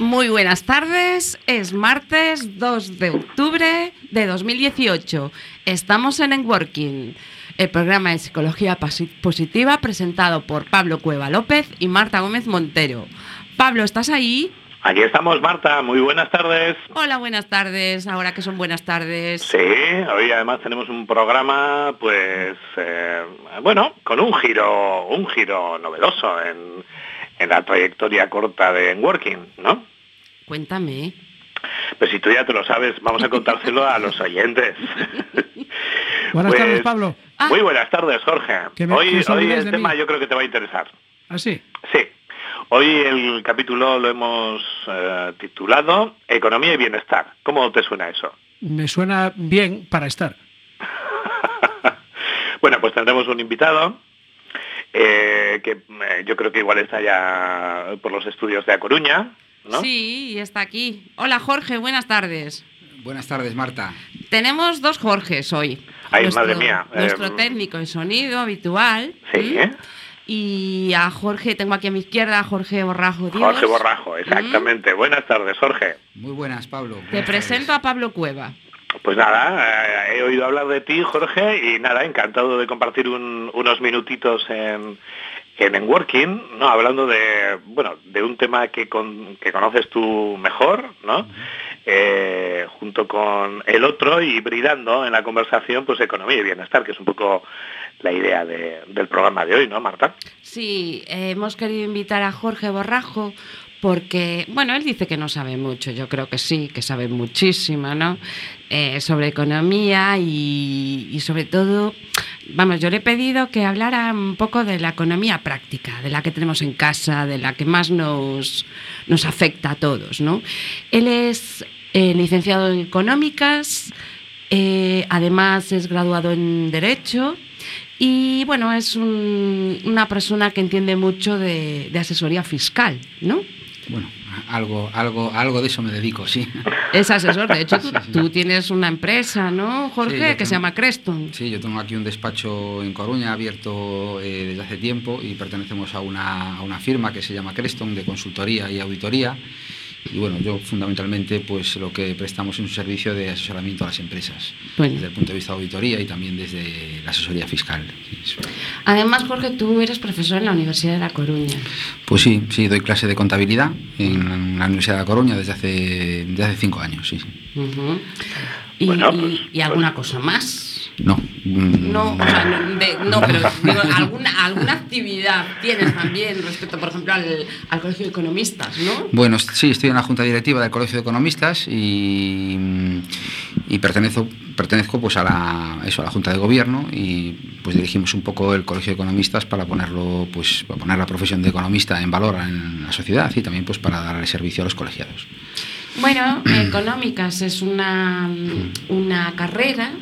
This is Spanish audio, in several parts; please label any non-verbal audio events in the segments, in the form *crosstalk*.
Muy buenas tardes, es martes 2 de octubre de 2018. Estamos en Enworking, el programa de psicología positiva presentado por Pablo Cueva López y Marta Gómez Montero. Pablo, ¿estás ahí? Aquí estamos, Marta. Muy buenas tardes. Hola, buenas tardes. Ahora que son buenas tardes. Sí, hoy además tenemos un programa, pues, eh, bueno, con un giro, un giro novedoso en, en la trayectoria corta de Working, ¿no? Cuéntame. Pues si tú ya te lo sabes, vamos a *laughs* contárselo a los oyentes. *laughs* buenas tardes, pues, Pablo. Muy buenas tardes, Jorge. Hoy, hoy el tema yo creo que te va a interesar. ¿Ah, sí? Sí. Hoy el capítulo lo hemos eh, titulado Economía y Bienestar. ¿Cómo te suena eso? Me suena bien para estar. *laughs* bueno, pues tendremos un invitado eh, que eh, yo creo que igual está ya por los estudios de A Coruña. ¿no? Sí, está aquí. Hola Jorge, buenas tardes. Buenas tardes, Marta. Tenemos dos Jorges hoy. Ay, madre mía. Nuestro técnico en sonido habitual. Sí, y a Jorge, tengo aquí a mi izquierda a Jorge Borrajo. Jorge Borrajo, exactamente. Buenas tardes, Jorge. Muy buenas, Pablo. Te presento a Pablo Cueva. Pues nada, eh, he oído hablar de ti, Jorge, y nada, encantado de compartir unos minutitos en, en Working, ¿no? Hablando de, bueno, de un tema que, que conoces tú mejor, ¿no? Eh, junto con el otro y brindando en la conversación, pues economía y bienestar, que es un poco la idea del programa de hoy, ¿no, Marta? Sí, hemos querido invitar a Jorge Borrajo porque, bueno, él dice que no sabe mucho, yo creo que sí, que sabe muchísimo, ¿no? Eh, sobre economía y, sobre todo, vamos, yo le he pedido que hablara un poco de la economía práctica, de la que tenemos en casa, de la que más nos, nos afecta a todos, ¿no? Él es eh, licenciado en económicas, eh, además es graduado en Derecho y bueno, es una persona que entiende mucho de, asesoría fiscal, ¿no? Bueno, algo, algo, algo de eso me dedico, sí. Es asesor, de hecho tú, tienes una empresa, ¿no, Jorge? que se llama Creston. Sí, yo tengo aquí un despacho en Coruña abierto eh, desde hace tiempo y pertenecemos a una, a una firma que se llama Creston de consultoría y auditoría y bueno, yo fundamentalmente pues lo que prestamos es un servicio de asesoramiento a las empresas, desde el punto de vista de auditoría y también desde la asesoría fiscal. Además, Jorge, tú eres profesor en la Universidad de La Coruña. Pues sí, sí, doy clase de contabilidad en la Universidad de La Coruña desde hace, desde hace cinco años, sí. y, pues, y, alguna cosa más? No. No, o sea, no, pero ¿alguna, alguna actividad tienes también respecto, por ejemplo, al, al, Colegio de Economistas, ¿no? Bueno, sí, estoy en la Junta Directiva del Colegio de Economistas y, y pertenezco, pertenezco pues a la, eso, a la Junta de Gobierno y pues dirigimos un poco el Colegio de Economistas para ponerlo, pues, para poner la profesión de economista en valor en la sociedad y también pues para darle servicio a los colegiados. Bueno, *clears throat* Económicas es una, una carrera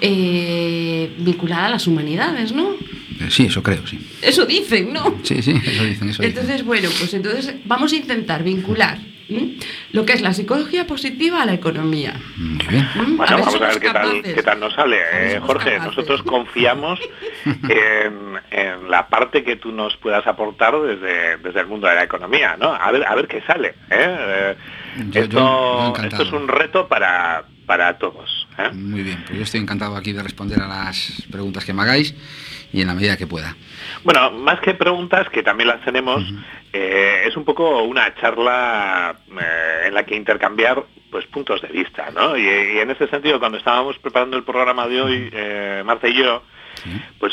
eh, vinculada a las humanidades, ¿no? Eh, sí, eso creo, sí. Eso dicen, ¿no? Sí, sí, eso dicen. Eso entonces, bueno, pues entonces vamos a intentar vincular lo que es la psicología positiva a la economía. Muy bien. Bueno, vamos a ver qué tal, qué tal, nos sale. Eh, Jorge, nosotros confiamos *laughs* en, la parte que tú nos puedas aportar desde, desde el mundo de la economía, ¿no? A ver, a ver qué sale. esto, esto es un reto para, para todos. ¿Eh? Muy bien, pues yo estoy encantado aquí de responder a las preguntas que me hagáis y en la medida que pueda. Bueno, más que preguntas, que también las tenemos, eh, es un poco una charla eh, en la que intercambiar pues puntos de vista, ¿no? Y, en ese sentido, cuando estábamos preparando el programa de hoy, Marta y yo, pues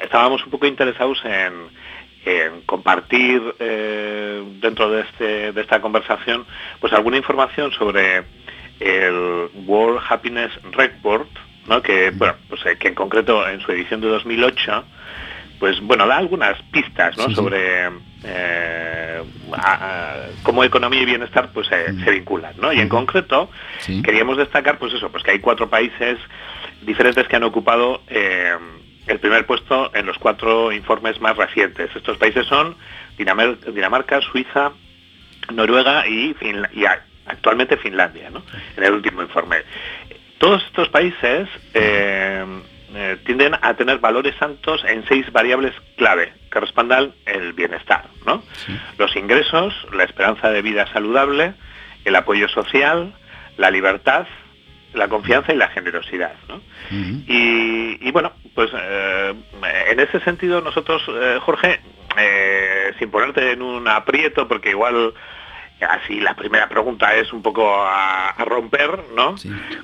estábamos un poco interesados en, compartir dentro de, este, de esta conversación pues alguna información sobre el World Happiness Report, ¿no? que, bueno, pues, eh, que en concreto en su edición de 2008, pues bueno, da algunas pistas ¿no? sobre eh, cómo economía y bienestar pues se vinculan. ¿no? Y en concreto queríamos destacar pues eso, pues que hay cuatro países diferentes que han ocupado eh, el primer puesto en los cuatro informes más recientes. Estos países son Dinamarca, Suiza, Noruega y, y actualmente Finlandia, ¿no? en el último informe. Todos estos países eh, eh, tienden a tener valores santos en seis variables clave que respaldan el bienestar. ¿no? Los ingresos, la esperanza de vida saludable, el apoyo social, la libertad, la confianza y la generosidad. y, bueno, pues eh, en ese sentido nosotros, eh, Jorge, sin ponerte en un aprieto, porque igual así la primera pregunta es un poco a, romper, ¿no?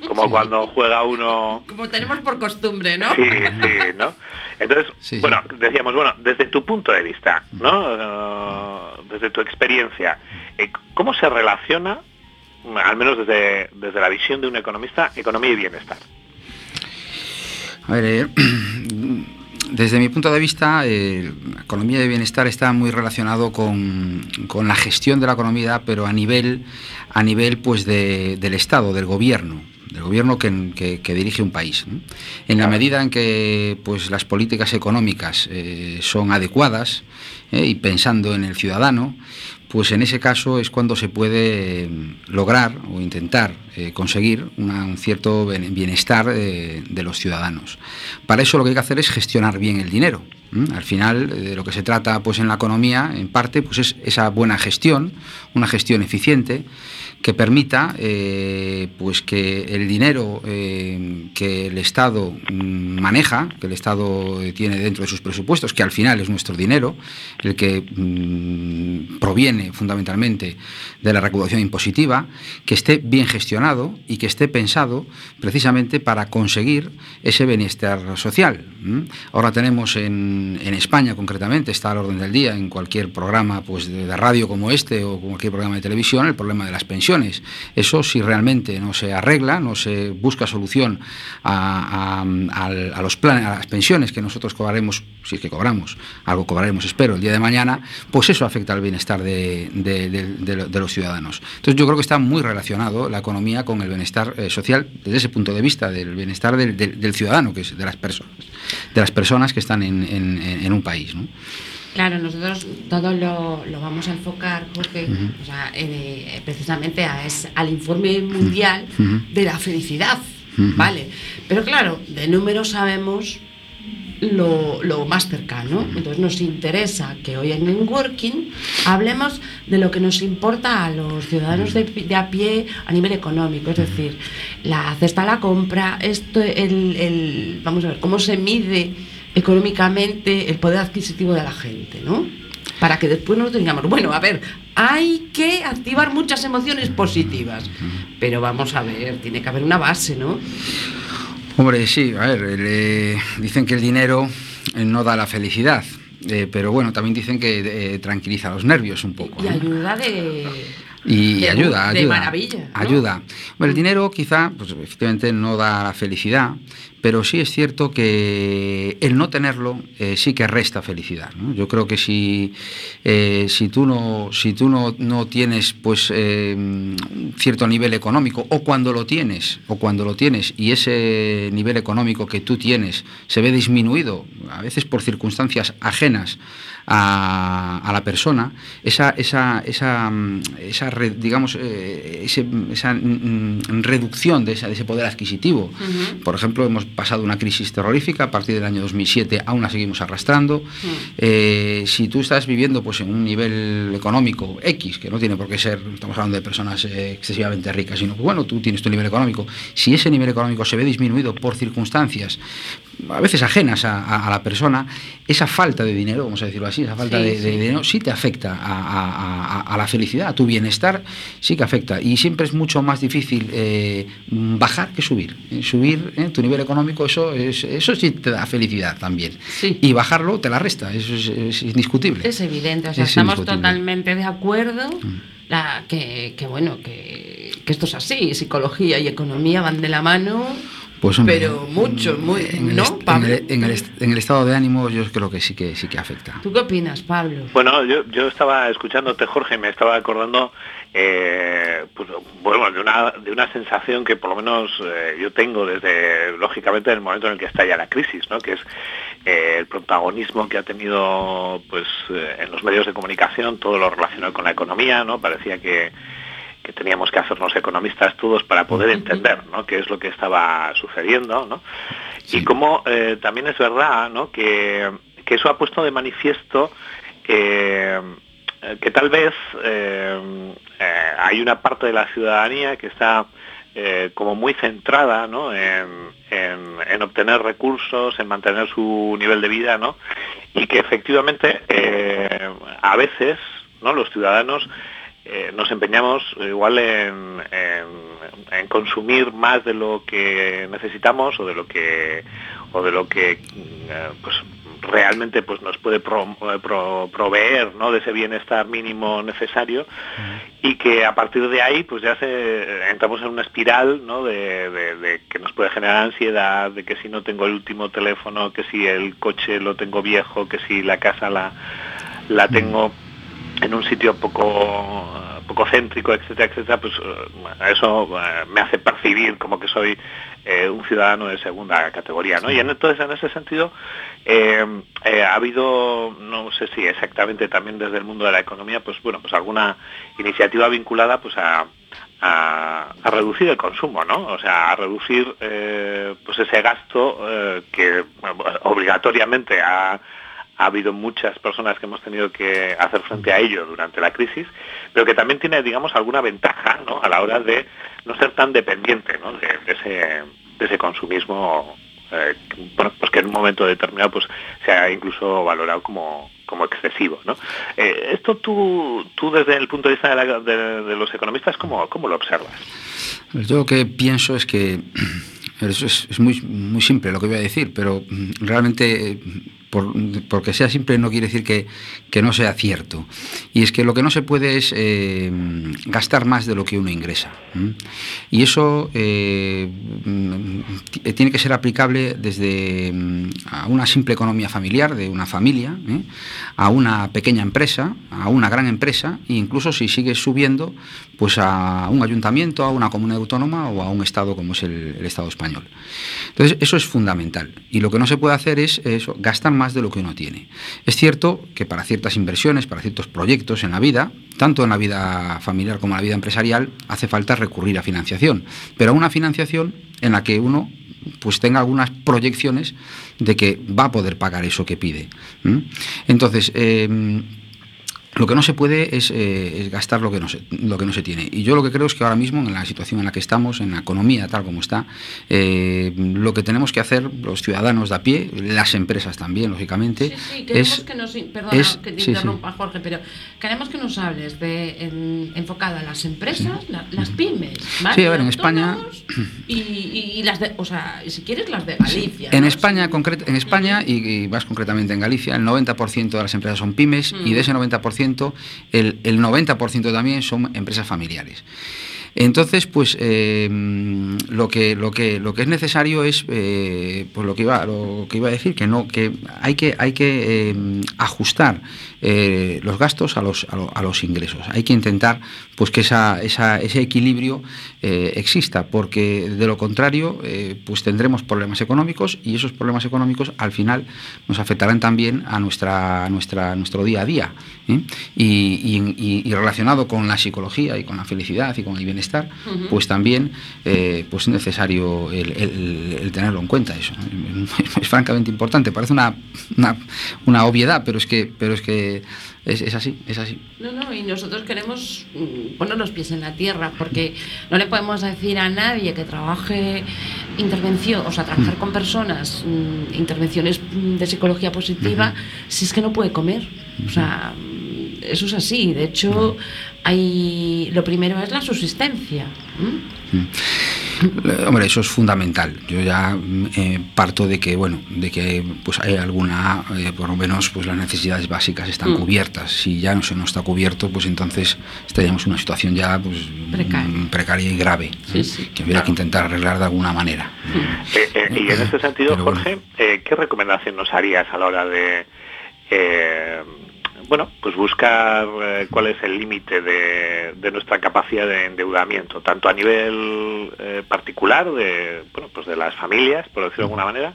Como cuando juega uno... Como tenemos por costumbre, ¿no? Sí, sí, ¿no? Entonces, bueno, decíamos, bueno, desde tu punto de vista, ¿no? Eh, desde tu experiencia, eh, ¿cómo se relaciona, al menos desde, desde la visión de un economista, economía y bienestar? A ver, eh, *clears throat* desde mi punto de vista, eh, la economía de bienestar está muy relacionado con, la gestión de la economía, pero a nivel, a nivel pues del Estado, del gobierno del gobierno que, dirige un país. En la medida en que pues, las políticas económicas eh, son adecuadas eh, y pensando en el ciudadano, pues en ese caso es cuando se puede lograr o intentar eh, conseguir un cierto bienestar de, los ciudadanos. Para eso lo que hay que hacer es gestionar bien el dinero. Al final, de lo que se trata pues, en la economía, en parte, pues es esa buena gestión, una gestión eficiente, que permita eh, pues que el dinero eh, que el Estado mm, maneja, que el Estado tiene dentro de sus presupuestos, que al final es nuestro dinero, el que mm, proviene fundamentalmente de la recaudación impositiva, que esté bien gestionado y que esté pensado precisamente para conseguir ese bienestar social. Ahora tenemos en, España concretamente, está al orden del día en cualquier programa pues, de radio como este o cualquier programa de televisión, el problema de las pensiones eso si realmente no se arregla, no se busca solución a, los planes, a las pensiones que nosotros cobraremos, si es que cobramos, algo cobraremos, espero, el día de mañana, pues eso afecta al bienestar de, los ciudadanos. Entonces yo creo que está muy relacionado la economía con el bienestar eh, social desde ese punto de vista, del bienestar del, ciudadano, que es de las personas, de las personas que están en, un país. Claro, nosotros todo lo, vamos a enfocar, Jorge, eh, precisamente a al informe mundial de la felicidad, ¿vale? Pero claro, de números sabemos lo, más cercano. Entonces nos interesa que hoy en Networking hablemos de lo que nos importa a los ciudadanos de, a pie a nivel económico, es decir, la cesta la compra, esto, el, vamos a ver, cómo se mide económicamente el poder adquisitivo de la gente, ¿no? Para que después nos digamos, bueno, a ver, hay que activar muchas emociones positivas, pero vamos a ver, tiene que haber una base, ¿no? Hombre, sí, a ver, dicen que el dinero eh, no da la felicidad, eh, pero bueno, también dicen que eh, tranquiliza los nervios un poco. Y ayuda de y ayuda, de ayuda. maravilla. Ayuda. Bueno, el dinero quizá, pues efectivamente no da la felicidad, pero sí es cierto que el no tenerlo eh, sí que resta felicidad. Yo creo que si, eh, si tú, no, si tú no, no tienes pues eh, cierto nivel económico, o cuando lo tienes, o cuando lo tienes, y ese nivel económico que tú tienes se ve disminuido, a veces por circunstancias ajenas a, la persona, esa, esa, esa, esa digamos, eh, esa mm, mm, reducción de, ese poder adquisitivo. Por ejemplo, hemos pasado una crisis terrorífica, a partir del año 2007 aún la seguimos arrastrando. Eh, si tú estás viviendo pues, en un nivel económico X, que no tiene por qué ser, estamos hablando de personas eh, excesivamente ricas, sino que bueno, tú tienes tu nivel económico, si ese nivel económico se ve disminuido por circunstancias a veces ajenas a, la persona, esa falta de dinero, vamos a decirlo así, esa falta de, dinero sí te afecta a, la felicidad, a tu bienestar sí que afecta. Y siempre es mucho más difícil eh, bajar que subir. Eh, subir eh, tu nivel económico, eso, eso sí te da felicidad también. Y bajarlo te la resta, eso es, indiscutible. Es evidente, o sea, estamos totalmente de acuerdo. Mm. La, que, bueno, que, que esto es así, psicología y economía van de la mano pues, pero mucho, muy, en el, En el, estado de ánimo yo creo que sí que sí que afecta. ¿Tú qué opinas, Pablo? Bueno, yo, yo estaba escuchándote, Jorge, me estaba acordando eh, pues, bueno, de una, de una sensación que por lo menos eh, yo tengo desde, lógicamente, el momento en el que estalla la crisis, ¿no? que es eh, el protagonismo que ha tenido pues en los medios de comunicación, todo lo relacionado con la economía, ¿no? Parecía que que teníamos que hacernos economistas todos para poder entender ¿no? qué es lo que estaba sucediendo. ¿no? Y como también es verdad ¿no? que, que, eso ha puesto de manifiesto que tal vez hay una parte de la ciudadanía que está como muy centrada ¿no? en, en, obtener recursos, en mantener su nivel de vida, ¿no? Y que efectivamente eh, a veces, ¿no? Los ciudadanos eh, nos empeñamos igual en, consumir más de lo que necesitamos o de lo que o de lo que eh, pues, realmente pues nos puede proveer ¿no? de ese bienestar mínimo necesario y que a partir de ahí pues ya se entramos en una espiral ¿no? de, que nos puede generar ansiedad, de que si no tengo el último teléfono, que si el coche lo tengo viejo, que si la casa la, la tengo en un sitio poco poco céntrico, etcétera, etcétera, pues eh, eso eh, me hace percibir como que soy eh, un ciudadano de segunda categoría, ¿no? Y entonces en ese sentido ha habido, no sé si exactamente también desde el mundo de la economía, pues bueno, pues alguna iniciativa vinculada pues a, reducir el consumo, ¿no? O sea, a reducir pues ese gasto que obligatoriamente ha ha habido muchas personas que hemos tenido que hacer frente a ello durante la crisis, pero que también tiene, digamos, alguna ventaja ¿no? a la hora de no ser tan dependiente de, ese, consumismo, eh, pues que en un momento determinado pues, se ha incluso valorado como, como excesivo. ¿no? Eh, esto tú, tú desde el punto de vista de, los economistas, ¿cómo, ¿cómo, lo observas? Pues yo lo que pienso es que *clears throat* eso es, muy, muy simple lo que voy a decir, pero mm, porque sea simple no quiere decir que, no sea cierto. Y es que lo que no se puede es eh, gastar más de lo que uno ingresa. Y eso eh, mm, tiene que ser aplicable desde mm, a una simple economía familiar, de una familia, ¿eh? a una pequeña empresa, a una gran empresa, e incluso si sigue subiendo, pues a un ayuntamiento, a una comunidad autónoma o a un Estado como es el, Estado español. Entonces, eso es fundamental. Y lo que no se puede hacer es eso, gastar más de lo que uno tiene. Es cierto que para ciertas inversiones, para ciertos proyectos en la vida, tanto en la vida familiar como en la vida empresarial, hace falta recurrir a financiación, pero a una financiación en la que uno pues tenga algunas proyecciones de que va a poder pagar eso que pide. Entonces, eh, lo que no se puede eh, es, gastar lo que, no se, lo que no se tiene. Y yo lo que creo es que ahora mismo, en la situación en la que estamos, en la economía tal como está, eh, lo que tenemos que hacer los ciudadanos de a pie, las empresas también, lógicamente, sí, queremos que nos, perdona que te interrumpa, Jorge, pero queremos que nos hables de enfocada a las empresas, las pymes, Sí, a ver, en España... *clears throat* Y, las de, o sea, si quieres las de Galicia. En España, en España y, más concretamente en Galicia, el 90% de las empresas son pymes y de ese 90% el, el 90% también son empresas familiares. Entonces, pues eh, lo, que, es necesario es, eh, pues lo que, iba, a decir, que, no, que, hay que eh, ajustar los gastos a los, a, los ingresos. Hay que intentar pues, que esa, ese equilibrio exista, porque de lo contrario pues tendremos problemas económicos y esos problemas económicos al final nos afectarán también a, nuestra, nuestra, nuestro día a día. Y, y relacionado con la psicología y con la felicidad y con el bienestar, estar, pues también eh, pues es necesario el, tenerlo en cuenta eso. Es, francamente importante. Parece una, una, obviedad, pero es que, pero es que es, así, es así. No, no, y nosotros queremos mm, poner los pies en la tierra, porque no le podemos decir a nadie que trabaje intervención, o sea, trabajar mm. con personas, mm, intervenciones de psicología positiva, si es que no puede comer. O sea, eso es así. De hecho, hay, lo primero es la subsistencia. Hombre, eso es fundamental. Yo ya eh, parto de que, bueno, de que pues hay alguna, eh, por lo menos, pues las necesidades básicas están mm. cubiertas. Si ya no se nos está cubierto, pues entonces estaríamos en una situación ya pues, precaria y grave, que habría que intentar arreglar de alguna manera. Eh, y en ese sentido, Jorge, ¿qué recomendación nos harías a la hora de bueno, pues buscar eh, cuál es el límite de, nuestra capacidad de endeudamiento, tanto a nivel eh, particular de, bueno, pues de las familias, por decirlo de alguna manera,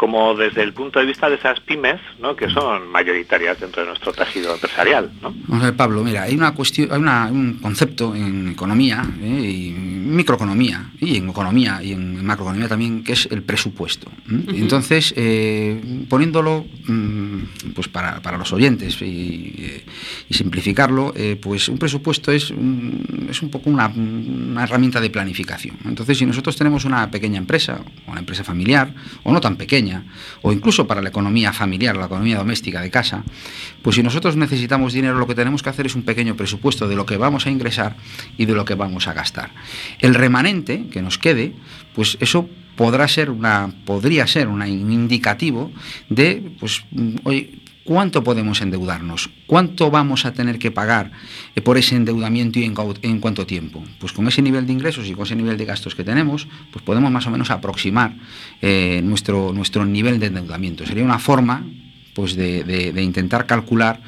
como desde el punto de vista de esas pymes, ¿no? que son mayoritarias dentro de nuestro tejido empresarial. ¿no? Vamos a ver, Pablo, mira, hay una cuestión, hay un concepto en economía, ¿eh? y microeconomía y en economía y en macroeconomía también, que es el presupuesto. Entonces, eh, poniéndolo mm, pues para, los oyentes y, simplificarlo, eh, pues un presupuesto es un, es un poco una, una, herramienta de planificación. Entonces, si nosotros tenemos una pequeña empresa, o una empresa familiar, o no tan pequeña, o incluso para la economía familiar, la economía doméstica de casa, pues si nosotros necesitamos dinero, lo que tenemos que hacer es un pequeño presupuesto de lo que vamos a ingresar y de lo que vamos a gastar. El remanente que nos quede, pues eso podrá ser una, podría ser un indicativo de, pues, hoy ¿cuánto podemos endeudarnos? ¿Cuánto vamos a tener que pagar eh, por ese endeudamiento y en, cuánto tiempo? Pues con ese nivel de ingresos y con ese nivel de gastos que tenemos, pues podemos más o menos aproximar eh, nuestro, nuestro nivel de endeudamiento. Sería una forma pues de, intentar calcular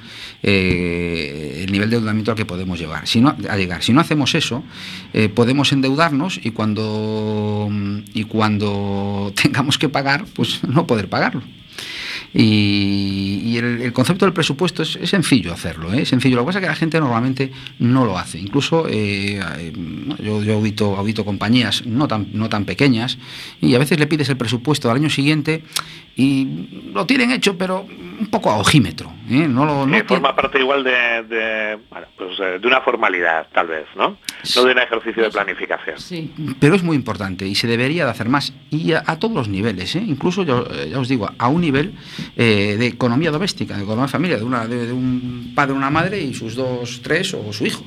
eh, el nivel de endeudamiento al que podemos llevar. Si no, a llegar. Si no hacemos eso, podemos endeudarnos y cuando, y cuando *laughs* tengamos que pagar, pues no poder pagarlo. Y, el, concepto del presupuesto es, sencillo hacerlo, ¿eh? es sencillo. Lo que pasa es que la gente normalmente no lo hace. Incluso eh, eh, yo, yo audito, compañías no tan, no tan pequeñas y a veces le pides el presupuesto al año siguiente y lo tienen hecho, pero un poco a ojímetro. ¿eh? No lo, no forma parte igual de, de, pues, eh, de, una formalidad, tal vez, ¿no? No de un ejercicio de planificación. Sí. Pero es muy importante y se debería de hacer más y a, todos los niveles, ¿eh? incluso yo ya os digo, a un nivel de economía doméstica, de economía familia, de, una, de, un padre, una madre y sus dos, tres o su hijo.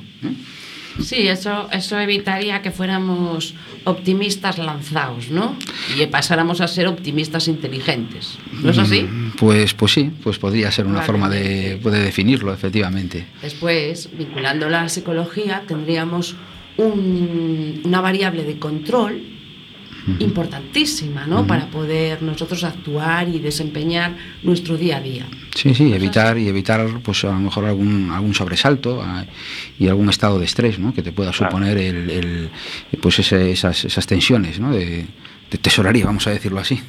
Sí, eso, eso evitaría que fuéramos optimistas lanzados, ¿no? Y pasáramos a ser optimistas inteligentes. ¿No es así? Mm, pues, pues sí, pues podría ser una forma de, definirlo, efectivamente. Después, vinculando la psicología, tendríamos una variable de control importantísima, ¿no? Para poder nosotros actuar y desempeñar nuestro día a día. Sí, sí, evitar y evitar, pues a lo mejor algún algún sobresalto y algún estado de estrés, ¿no? Que te pueda suponer el, pues esas, esas tensiones, ¿no? De, tesoraría, vamos a decirlo así.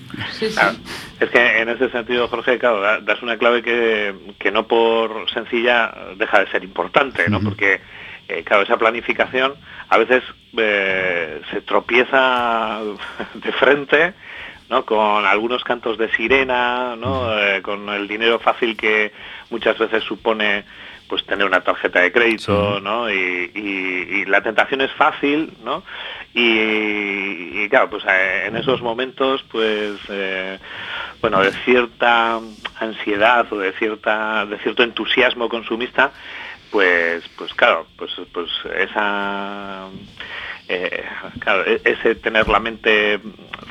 Es que en ese sentido, Jorge, claro, das una clave que, que no por sencilla deja de ser importante, ¿no? Porque eh, claro, esa planificación a veces eh, se tropieza *laughs* de frente ¿no? con algunos cantos de sirena, ¿no? Eh, con el dinero fácil que muchas veces supone pues tener una tarjeta de crédito, ¿no? Y, la tentación es fácil, ¿no? Y, claro, pues en esos momentos, pues, bueno, de cierta ansiedad o de cierta, de cierto entusiasmo consumista, pues, pues claro, pues, pues esa, eh, claro, e-, ese tener la mente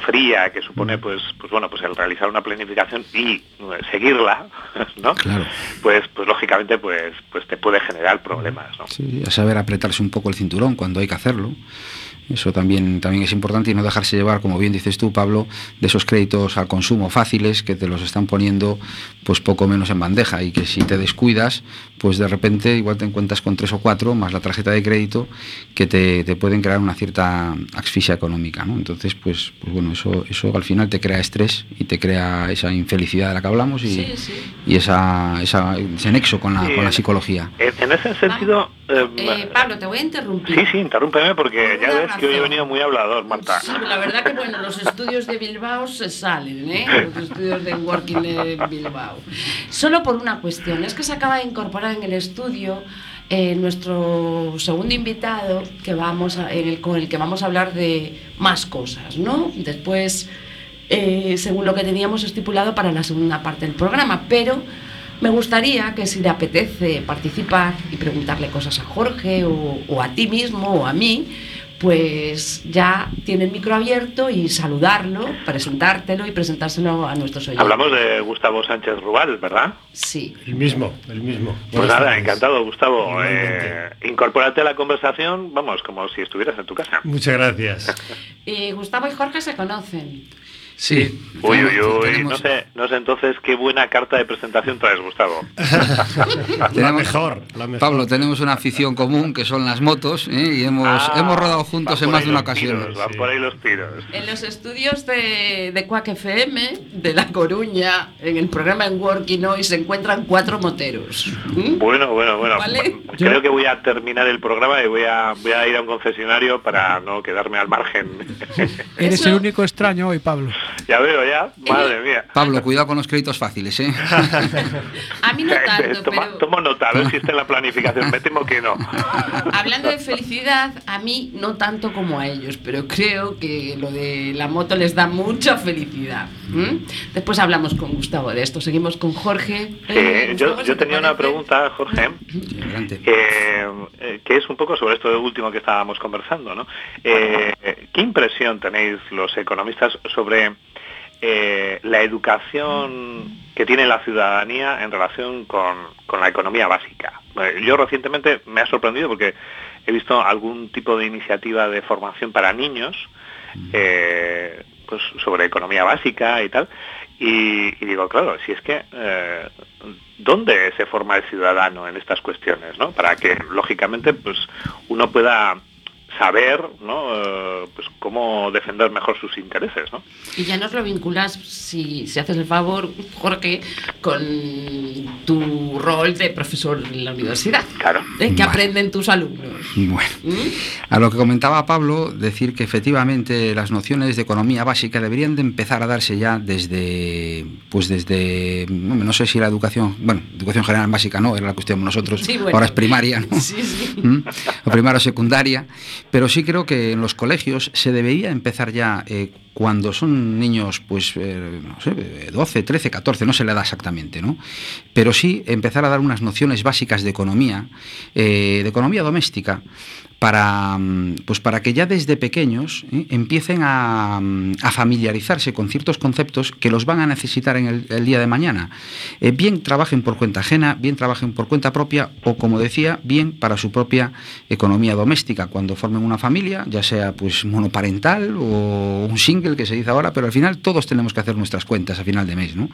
fría que supone, pues, pues bueno, pues el realizar una planificación y eh, seguirla, *laughs* ¿no? Pues, pues lógicamente, pues, pues te puede generar problemas, ¿no? Sí, a saber apretarse un poco el cinturón cuando hay que hacerlo. Eso también, también es importante y no dejarse llevar, como bien dices tú, Pablo, de esos créditos al consumo fáciles que te los están poniendo pues poco menos en bandeja y que si te descuidas, pues de repente igual te encuentras con tres o cuatro más la tarjeta de crédito que te, pueden crear una cierta asfixia económica. ¿no? Entonces, pues, pues bueno, eso, eso al final te crea estrés y te crea esa infelicidad de la que hablamos y, y esa, ese nexo con la, con la psicología. En ese sentido... Eh, eh, Pablo, te voy a interrumpir. Sí, sí, interrúmpeme porque ya ves que hoy he venido muy hablador, Marta. la verdad que bueno, los estudios de Bilbao se salen, ¿eh? Los estudios de Working de Bilbao. Solo por una cuestión, es que se acaba de incorporar en el estudio eh, nuestro segundo invitado que vamos con el que vamos a hablar de más cosas, ¿no? Después, eh, según lo que teníamos estipulado para la segunda parte del programa, pero me gustaría que si le apetece participar y preguntarle cosas a Jorge o a ti mismo o a mí, pues ya tiene el micro abierto y saludarlo, presentártelo y presentárselo a nuestros oyentes. Hablamos de Gustavo Sánchez Rubal, ¿verdad? Sí. El mismo, el mismo. Pues nada, encantado, Gustavo. Eh, incorpórate a la conversación, vamos, como si estuvieras en tu casa. Muchas gracias. y *laughs* Gustavo y Jorge se conocen. Sí. Uy, uy, uy. No, sé, no sé entonces qué buena carta de presentación traes, Gustavo. *laughs* la, mejor, Pablo, tenemos una afición común que son las motos ¿eh? y hemos, ah, hemos rodado juntos en más de una ocasión. van por ahí los tiros. En los estudios de, de Quack FM, de La Coruña, en el programa en Working Hoy, se encuentran cuatro moteros. ¿Mm? Bueno, bueno, bueno. Creo que voy a terminar el programa y voy a, voy a ir a un concesionario para no quedarme al margen. Eres el único extraño hoy, Pablo. *laughs* Ya veo, ya. Madre mía. Pablo, cuidado con los créditos fáciles, ¿eh? *laughs* a mí no tanto, pero... Tomo nota, a ver si está en la planificación. *laughs* Me temo que no. Hablando de felicidad, a mí no tanto como a ellos, pero creo que lo de la moto les da mucha felicidad. Después hablamos con Gustavo de esto. Seguimos con Jorge. Eh, yo, yo tenía una pregunta, Jorge, eh, eh, que es un poco sobre esto último que estábamos conversando. ¿no? ¿Qué impresión tenéis los economistas sobre eh, la educación que tiene la ciudadanía en relación con, la economía básica. yo recientemente me ha sorprendido porque he visto algún tipo de iniciativa de formación para niños eh, pues sobre economía básica y tal. Y, digo, claro, si es que, eh, ¿dónde se forma el ciudadano en estas cuestiones? ¿no? Para que, lógicamente, pues uno pueda saber ¿no? Eh, pues cómo defender mejor sus intereses. ¿no? Y ya nos lo vinculas, si, si haces el favor, Jorge, con tu rol de profesor en la universidad. Claro. ¿Eh? ¿Qué aprenden tus alumnos? Bueno, ¿Mm? a lo que comentaba Pablo, decir que efectivamente las nociones de economía básica deberían de empezar a darse ya desde, pues desde, no, sé si la educación, bueno, educación general básica no, era la cuestión nosotros, ahora es primaria, ¿no? Sí, sí. ¿Mm? O primaria o secundaria, pero sí creo que en los colegios se debería empezar ya eh, cuando son niños, pues, eh, no sé, 12, 13, 14, no se le da exactamente, ¿no? Pero sí empezar a dar unas nociones básicas de economía, eh, de economía doméstica, para, mm, pues para que ya desde pequeños ¿eh? empiecen mm, a, familiarizarse con ciertos conceptos que los van a necesitar en el, día de mañana. Eh, bien trabajen por cuenta ajena, bien trabajen por cuenta propia o, como decía, bien para su propia economía doméstica, cuando formen una familia, ya sea pues monoparental o un single que se dice ahora, pero al final todos tenemos que hacer nuestras cuentas a final de mes. ¿no?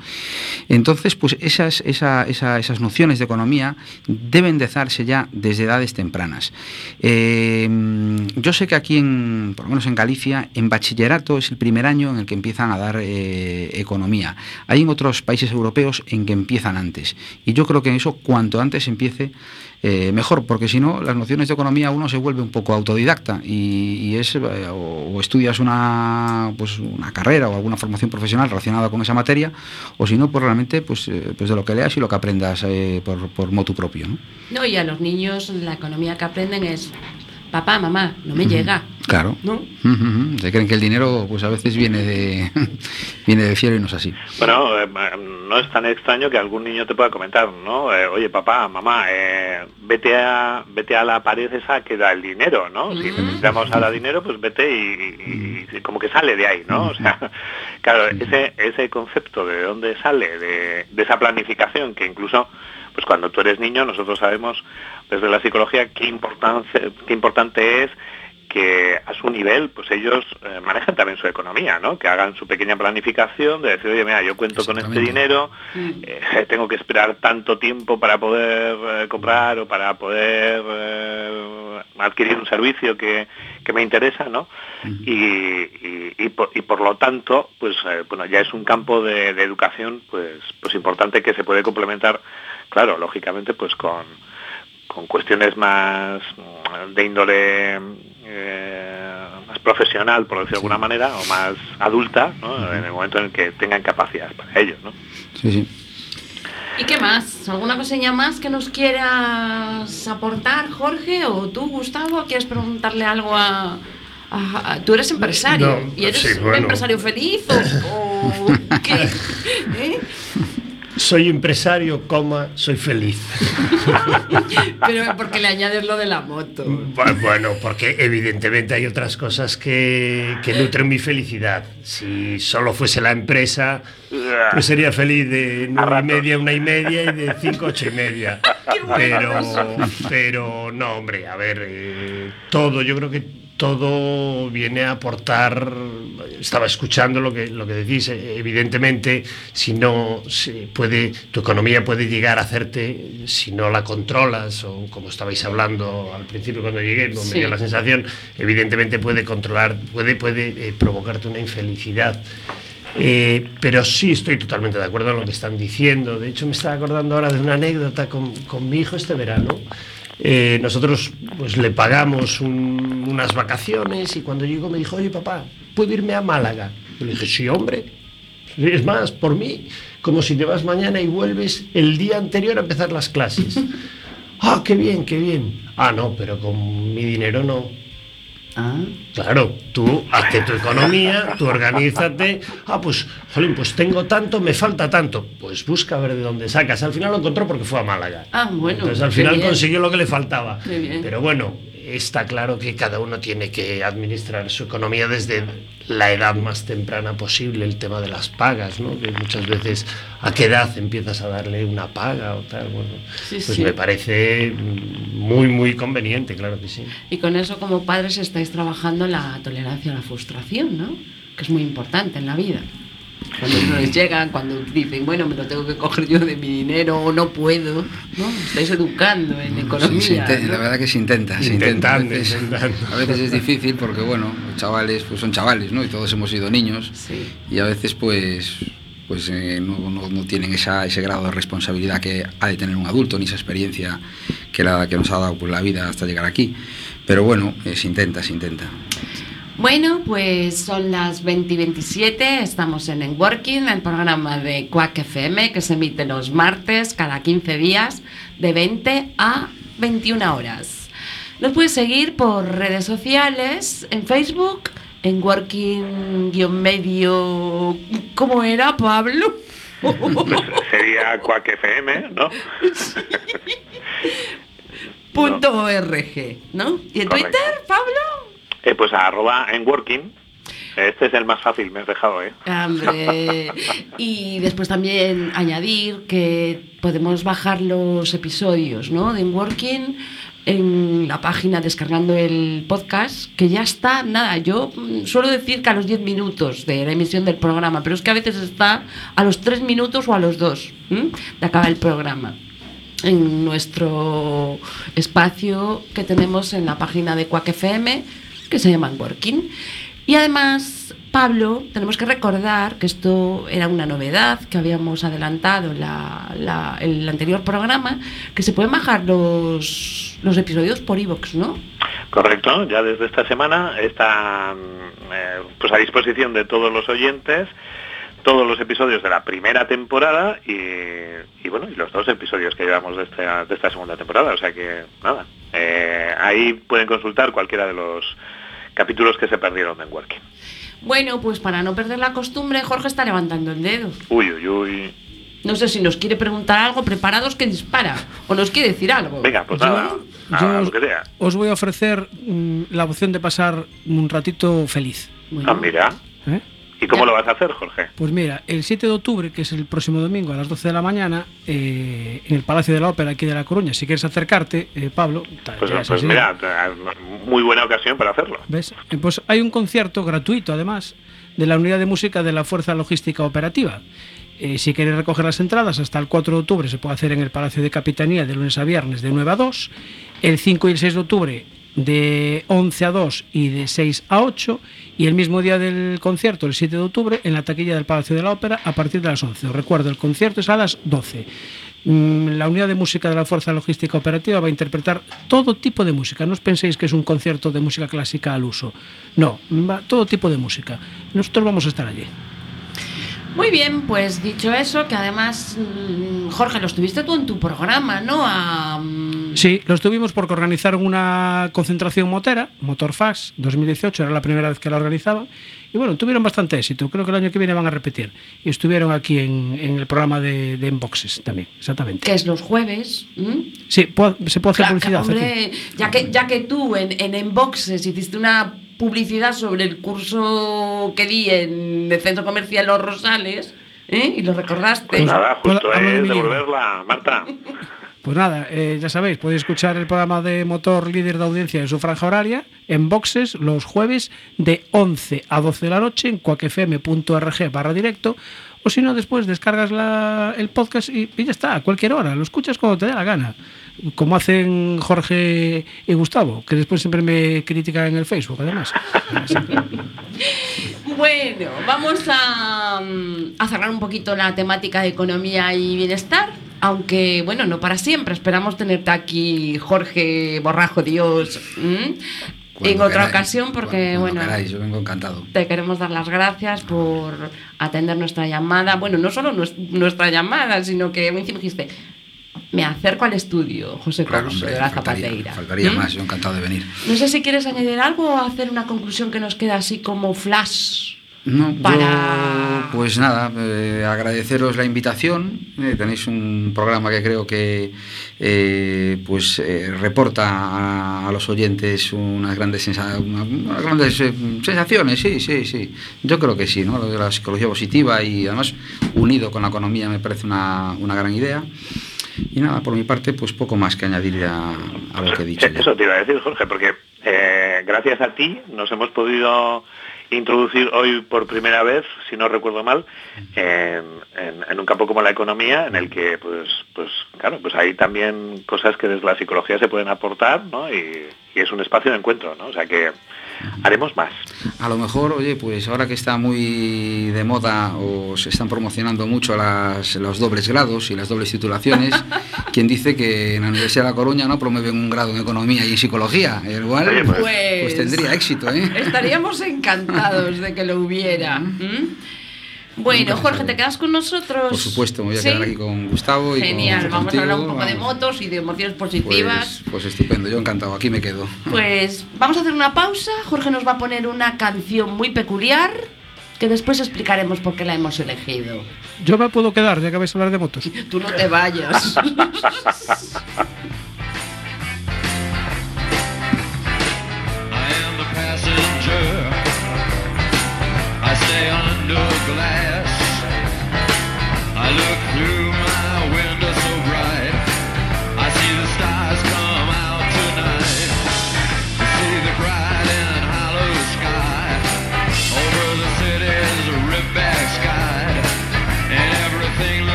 Entonces, pues esas, esas nociones de economía deben de darse ya desde edades tempranas. Eh, Em, yo sé que aquí, en, por lo menos en Galicia, en bachillerato es el primer año en el que empiezan a dar eh, economía. Hay en otros países europeos en que empiezan antes. Y yo creo que eso, cuanto antes empiece, eh, mejor, porque si no, las nociones de economía uno se vuelve un poco autodidacta y, es, eh, o, estudias una, pues, una carrera o alguna formación profesional relacionada con esa materia, o si no, pues realmente pues, pues de lo que leas y lo que aprendas por, por motu propio. ¿no? no, y a los niños la economía que aprenden es papá, mamá, no me llega. Claro. ¿No? Se creen que el dinero pues a veces viene de *laughs* viene de cielo y no es así. Bueno, eh, no es tan extraño que algún niño te pueda comentar, ¿no? Eh, oye, papá, mamá, eh, vete a vete a la pared esa que da el dinero, ¿no? Si necesitamos ahora dinero, pues vete y, como que sale de ahí, ¿no? O sea, *laughs* claro, ese ese concepto de dónde sale de, de esa planificación que incluso pues cuando tú eres niño nosotros sabemos desde la psicología qué, qué importante es que a su nivel, pues ellos eh, manejan también su economía, ¿no? Que hagan su pequeña planificación de decir, oye, mira, yo cuento con este dinero, mm. eh, *laughs* tengo que esperar tanto tiempo para poder eh, comprar o para poder adquirir un servicio que, me interesa, ¿no? y, por, lo tanto, pues bueno, ya es un campo de, educación, pues, pues importante que se puede complementar, claro, lógicamente, pues con con cuestiones más de índole eh, más profesional, por decirlo de alguna manera, o más adulta, en el momento en el que tengan capacidades para ello. ¿no? Sí, sí. ¿Y qué más? ¿Alguna cosilla más que nos quieras aportar, Jorge? ¿O tú, Gustavo, quieres preguntarle algo a, tú eres empresario y eres un empresario feliz o, *laughs* qué ¿Eh? Soy empresario, coma, soy feliz. *laughs* Pero porque le añades lo de la moto. Bueno, porque evidentemente hay otras cosas que, que nutren mi felicidad. Si solo fuese la empresa, pues sería feliz de nueve y media, una y media y de cinco, ocho y media. *laughs* Pero, pero no, hombre, a ver, eh, todo, yo creo que todo viene a aportar. Estaba escuchando lo que, lo que decís. eh, Evidentemente, si no puede, tu economía puede llegar a hacerte, si no la controlas, o como estabais hablando al principio cuando llegué, me Sí. dio la sensación, evidentemente puede controlar, puede, puede eh, provocarte una infelicidad. Eh, pero sí estoy totalmente de acuerdo en lo que están diciendo. De hecho, me estaba acordando ahora de una anécdota con, con mi hijo este verano. Eh, nosotros pues le pagamos un- unas vacaciones y cuando llegó me dijo, oye papá, ¿puedo irme a Málaga? Yo le dije, sí, hombre. Es más, por mí, como si te vas mañana y vuelves el día anterior a empezar las clases. *laughs* Ah, qué bien, qué bien. Ah, no, pero con mi dinero no. Ah, Claro, tú hazte tu economía, tú organízate. Ah, pues, jolín, pues tengo tanto, me falta tanto. Pues busca a ver de dónde sacas. Al final lo encontró porque fue a Málaga. Ah, bueno, Entonces al final bien. consiguió lo que le faltaba. Pero bueno, está claro que cada uno tiene que administrar su economía desde la edad más temprana posible. El tema de las pagas, ¿no? Que muchas veces, ¿a qué edad empiezas a darle una paga o tal? Bueno, Sí, pues sí. me parece muy, muy conveniente, claro que sí. Y con eso como padres estáis trabajando la tolerancia a la frustración, ¿no? Que es muy importante en la vida. Cuando no les llegan, cuando dicen, bueno, me lo tengo que coger yo de mi dinero o no puedo, ¿no? Estáis educando en economía. La verdad que se intenta, se intenta. A veces, intentando. a veces es difícil porque, bueno, los chavales pues son chavales, ¿no? Y todos hemos sido niños. Sí. Y a veces, pues, pues eh, no, no- no tienen esa, ese grado de responsabilidad que ha de tener un adulto, ni esa experiencia que, la, que nos ha dado pues, la vida hasta llegar aquí. Pero bueno, eh, se intenta, se intenta. Bueno, pues son las 20 y 27, estamos en En Working, el programa de Quack FM que se emite los martes cada 15 días de 20 a 21 horas. Nos puedes seguir por redes sociales, en Facebook, en Working-medio... ¿Cómo era, Pablo? *laughs* Sería Quack FM, *laughs* ¿no? Punto .org, ¿no? ¿Y en Correcto. Twitter, Pablo? Eh, pues arroba en working. Este es el más fácil, me has dejado, ¿eh? Hombre. *laughs* Y después también añadir que podemos bajar los episodios ¿no? de Working en la página descargando el podcast, que ya está, nada, yo mm, suelo decir que a los 10 minutos de la emisión del programa, pero es que a veces está a los 3 minutos o a los 2 ¿m? de acabar el programa en nuestro espacio que tenemos en la página de Quack FM, que se llama Working. Y además, Pablo, tenemos que recordar que esto era una novedad que habíamos adelantado en la- el anterior programa, que se pueden bajar los, los episodios por iVoox, ¿no? Correcto, ya desde esta semana están eh, pues a disposición de todos los oyentes todos los episodios de la primera temporada y, y, bueno y los dos episodios que llevamos de esta, de esta segunda temporada, o sea que nada, eh, ahí pueden consultar cualquiera de los capítulos que se perdieron en Working. Bueno, pues para no perder la costumbre, Jorge está levantando el dedo. Uy, uy, uy. No sé si nos quiere preguntar algo, preparados que dispara, o nos quiere decir algo. Venga, pues Yo- nada, yo lo que sea. os voy a ofrecer mm, la opción de pasar un ratito feliz. Bueno, Ah, mira. ¿eh? ¿Y cómo lo vas a hacer, Jorge? Pues mira, el 7 de octubre, que es el próximo domingo a las 12 de la mañana, eh, en el Palacio de la Ópera aquí de La Coruña, si quieres acercarte, eh, Pablo, Pues, ya pues mira, muy buena ocasión para hacerlo. ¿ves? Eh, Pues hay un concierto gratuito, además, de la Unidad de Música de la Fuerza Logística Operativa. Eh, si queréis recoger las entradas, hasta el 4 de octubre se puede hacer en el Palacio de Capitanía de lunes a viernes de 9 a 2. El 5 y el 6 de octubre de 11 a 2 y de 6 a 8. Y el mismo día del concierto, el 7 de octubre, en la taquilla del Palacio de la Ópera a partir de las 11. Os recuerdo, el concierto es a las 12. Mm, La unidad de música de la Fuerza Logística Operativa va a interpretar todo tipo de música. No os penséis que es un concierto de música clásica al uso. No, todo tipo de música. Nosotros vamos a estar allí. Muy bien, pues dicho eso, que además, mm, Jorge, lo estuviste tú en tu programa, ¿no? Mm, Sí, lo estuvimos porque organizaron una concentración motera, Motorfax 2018, era la primera vez que la organizaban. Y bueno, tuvieron bastante éxito. Creo que el año que viene van a repetir. Y estuvieron aquí en, en el programa de, de Enboxes también, exactamente. que es los jueves. ¿m? Sí, puedo- se puede hacer Claro, publicidad. aquí. hombre, ya que, ya que tú en, en Enboxes hiciste una publicidad sobre el curso que di en el Centro Comercial Los Rosales, ¿eh? y lo recordaste. Pues nada, Hola, justo es devolverla, Marta. Pues nada, eh, ya sabéis, podéis escuchar el programa de Motor Líder de Audiencia en su franja horaria en boxes los jueves de 11 a 12 de la noche en cuacfm.org barra directo o si no, después descargas la, el podcast y, y, ya está, a cualquier hora, lo escuchas cuando te dé la gana. Como hacen Jorge y Gustavo, que después siempre me critican en el Facebook, además. *laughs* bueno, vamos a, a cerrar un poquito la temática de economía y bienestar aunque bueno, no para siempre. Esperamos tenerte aquí, Jorge Borrajo Dios, en otra queráis, ocasión, porque cuando, bueno, queráis, yo vengo encantado. te queremos dar las gracias por atender nuestra llamada. Bueno, no solo nues- nuestra llamada, sino que encima dijiste, me acerco al estudio, José Claro, Carlos hombre, de la faltaría, Zapateira. faltaría ¿Mm? más, yo encantado de venir. No sé si quieres añadir algo o hacer una conclusión que nos queda así como flash. No, Para- yo, pues nada, eh, agradeceros la invitación. Eh, tenéis un programa que creo que eh, pues eh, reporta a, a los oyentes unas grandes, sensa- una- unas grandes eh, sensaciones, sí, sí, sí. Yo creo que sí, ¿no? Lo de la psicología positiva y además unido con la economía me parece una, una gran idea. Y nada, por mi parte, pues poco más que añadir a, a lo que he dicho. ya. Eso te iba a decir, Jorge, porque eh, gracias a ti nos hemos podido introducir hoy por primera vez, si no recuerdo mal, en, en- en un campo como la economía, en el que, pues, pues, claro, pues hay también cosas que desde la psicología se pueden aportar, ¿no? Y, y es un espacio de encuentro, ¿no? O sea que haremos más. A lo mejor, oye, pues ahora que está muy de moda o se están promocionando mucho las, los dobles grados y las dobles titulaciones, *laughs* quien dice que en la Universidad de La Coruña no promueven un grado en economía y en psicología. Igual, Oye, pues- pues tendría éxito, ¿eh? Estaríamos *laughs* encantados de que lo hubiera. Bueno, Jorge. ¿te quedas con nosotros? Por supuesto, me voy a ¿Sí? quedar aquí con Gustavo y con- Genial, vamos contigo, a hablar un poco de motos y de emociones positivas. Pues, pues estupendo, yo encantado, aquí me quedo. Pues vamos a hacer una pausa. Jorge nos va a poner una canción muy peculiar que después explicaremos por qué la hemos elegido. Yo me puedo quedar, ya que vais a hablar de motos. *laughs* Tú no te vayas. *laughs* I am the passenger. I stay under glass. I look through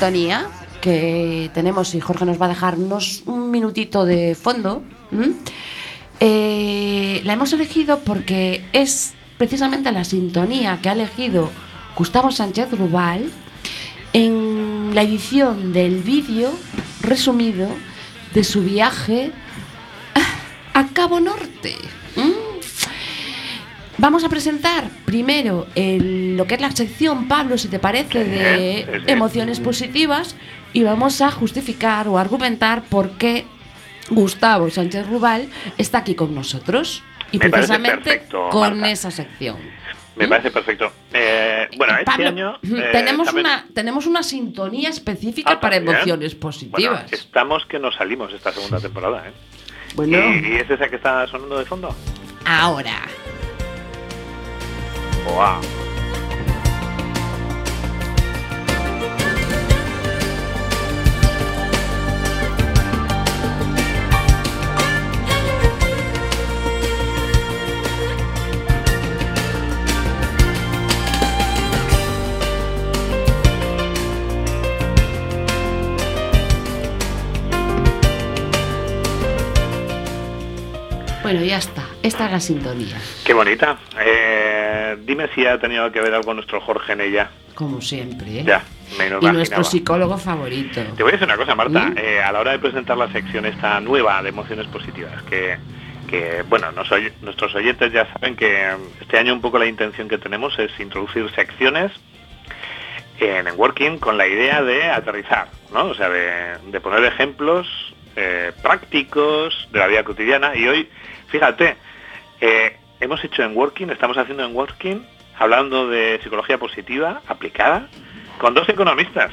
sintonía que tenemos y Jorge nos va a dejarnos un minutito de fondo. Eh, la hemos elegido porque es precisamente la sintonía que ha elegido Gustavo Sánchez Rubal en la edición del vídeo resumido de su viaje a Cabo Norte. Vamos a presentar primero el- lo que es la sección, Pablo, si te parece, de emociones positivas y vamos a justificar o argumentar por qué Gustavo Sánchez Rubal está aquí con nosotros. Y Me precisamente perfecto, con Marta. esa sección. Me ¿Mm? parece perfecto. Eh, bueno, este Pablo, año... eh, tenemos, también- una, tenemos una sintonía específica Ah, para ¿también? emociones Bueno, positivas. estamos que nos salimos esta segunda temporada, ¿eh? Bueno, ¿Y, y es esa que está sonando de fondo? ahora. Bueno, ya está. Esta es la sintonía. Qué bonita. Eh, dime si ha tenido que ver algo nuestro Jorge en ella. como siempre. ¿eh? Ya, me lo y nuestro psicólogo favorito. Te voy a decir una cosa, Marta. ¿Mm? Eh, a la hora de presentar la sección esta nueva de emociones positivas, que, que, bueno, nos nuestros oyentes ya saben que eh, este año un poco la intención que tenemos es introducir secciones en Working con la idea de aterrizar, ¿no? O sea, de, de poner ejemplos eh, prácticos de la vida cotidiana. Y hoy, fíjate, eh, hemos hecho en Working, estamos haciendo en Working, hablando de psicología positiva aplicada con dos economistas,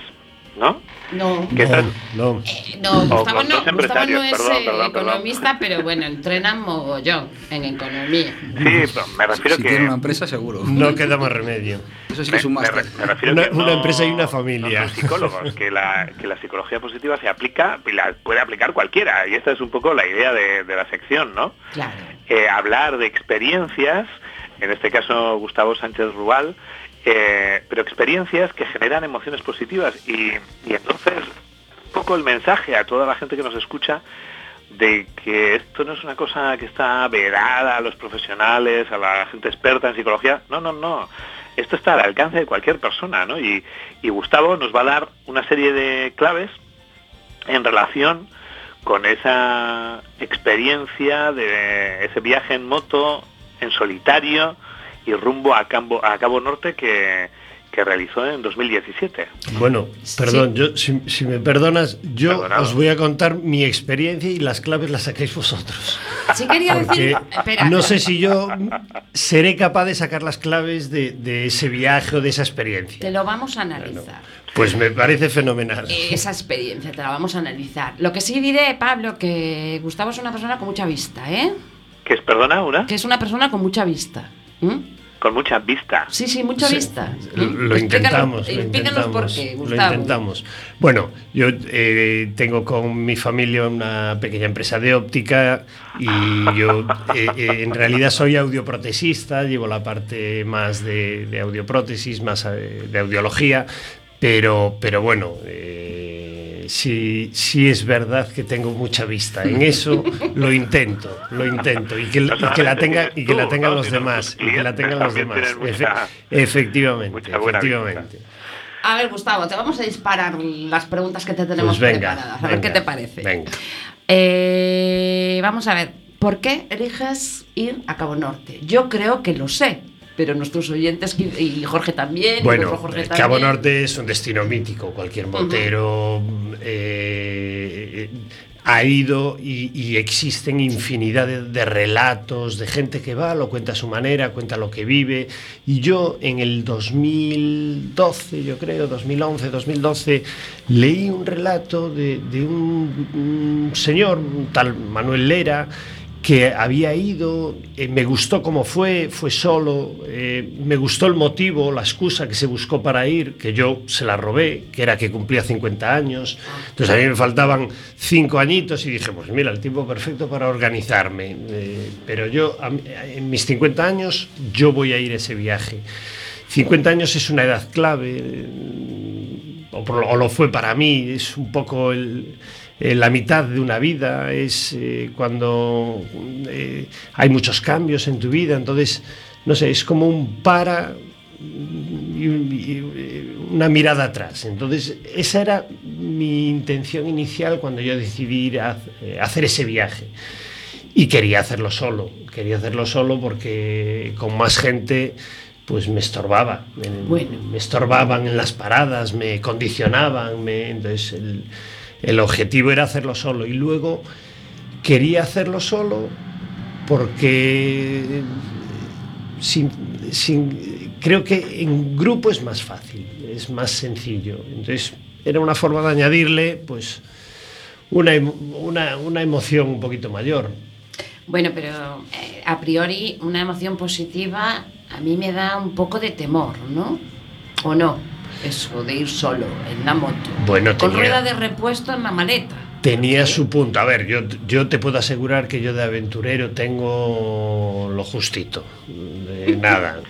¿no? No. ¿Qué tal? No, Eh, No, Gustavo con no, dos Gustavo empresarios, no es perdón, eh, perdón, perdón. economista, pero bueno, entrena mogollón en economía. Sí, pero me refiero si que... tiene una empresa, seguro. no queda más remedio. Eso sí que Me, es un máster. me refiero Una- que una no- empresa y una familia. no son psicólogos, que la, que la psicología positiva se aplica y la puede aplicar cualquiera. Y esta es un poco la idea de, de la sección, ¿no? Claro. Eh, hablar de experiencias, en este caso Gustavo Sánchez Rubal, eh, pero experiencias que generan emociones positivas. Y, entonces, un poco el mensaje a toda la gente que nos escucha de que esto no es una cosa que está vedada a los profesionales, a la gente experta en psicología. No, no, no. Esto está al alcance de cualquier persona, ¿no? Y Gustavo nos va a dar una serie de claves en relación con esa experiencia de ese viaje en moto, en solitario y rumbo a Cabo, a Cabo Norte que, que realizó en 2017. Bueno, perdón, yo, si, si me perdonas, yo Perdonado. os voy a contar mi experiencia y las claves las sacáis vosotros. Sí quería decir... Espera. no sé si yo seré capaz de sacar las claves de, de ese viaje o de esa experiencia. Te lo vamos a analizar. Pues me parece fenomenal. Eh, Esa experiencia te la vamos a analizar. Lo que sí diré, Pablo, que Gustavo es una persona con mucha vista, ¿eh? Que es, perdona, una, Que es una persona con mucha vista. ¿m? Con mucha vista. Sí, sí, mucha Sí, vista. Lo, intentamos, lo explícanos por intentamos, qué, lo intentamos. Bueno, yo eh, tengo con mi familia una pequeña empresa de óptica y yo eh, eh, en realidad soy audioprotesista, llevo la parte más de, de audioprótesis, más de audiología, pero, pero bueno, eh, sí, sí es verdad que tengo mucha vista. En eso lo intento, lo intento y que, y que la tenga y que la tengan los demás y que la tengan los demás. Efe- efectivamente, efectivamente. A ver, Gustavo, te vamos a disparar las preguntas que te tenemos Pues venga, preparadas. A ver venga, qué te parece. venga. Eh, vamos a ver, ¿por qué eliges ir a Cabo Norte? Yo creo que lo sé, pero nuestros oyentes y Jorge también. Bueno, Jorge eh, Cabo también. Norte es un destino mítico. Cualquier motero eh, ha ido y, y existen infinidad de, de relatos de gente que va, lo cuenta a su manera, cuenta lo que vive. Y yo en el 2012, yo creo, 2011, 2012, leí un relato de, de un, un señor, un tal Manuel Lera, que había ido, eh, me gustó cómo fue, fue solo, eh, me gustó el motivo, la excusa que se buscó para ir, que yo se la robé, que era que cumplía 50 años. Entonces a mí me faltaban 5 añitos y dije, pues mira, el tiempo perfecto para organizarme. Eh, pero yo, en mis 50 años, yo voy a ir a ese viaje. 50 años es una edad clave, o lo fue para mí, es un poco el, eh, la mitad de una vida, es eh, cuando eh, hay muchos cambios en tu vida, entonces, no sé, es como un para y, y una mirada atrás. Entonces, esa era mi intención inicial cuando yo decidí ir a eh, hacer ese viaje. Y quería hacerlo solo, quería hacerlo solo porque con más gente pues me estorbaba, me, Bueno. me estorbaban en las paradas, me condicionaban, me, entonces el, el objetivo era hacerlo solo y luego quería hacerlo solo porque sin, sin- creo que en grupo es más fácil, es más sencillo. Entonces era una forma de añadirle pues una, una, una emoción un poquito mayor. Bueno, pero eh, a priori una emoción positiva a mí me da un poco de temor, ¿no? ¿O no? Eso de ir solo en la moto. Bueno, Con tenía- rueda de repuesto en la maleta. Tenía su punto. A ver, yo, yo te puedo asegurar que yo de aventurero tengo lo justito. *laughs* Nada.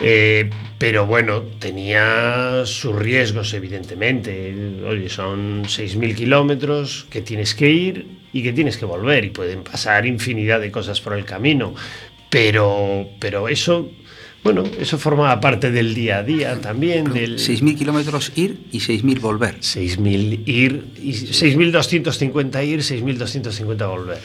Eh, pero bueno, tenía sus riesgos, evidentemente. Oye, son 6.000 kilómetros que tienes que ir y que tienes que volver y pueden pasar infinidad de cosas por el camino. Pero, pero eso bueno, eso formaba parte del día a día también. Del... 6.000 kilómetros ir y 6.000 volver. 6.000 ir y 6.250 ir, 6.250 volver.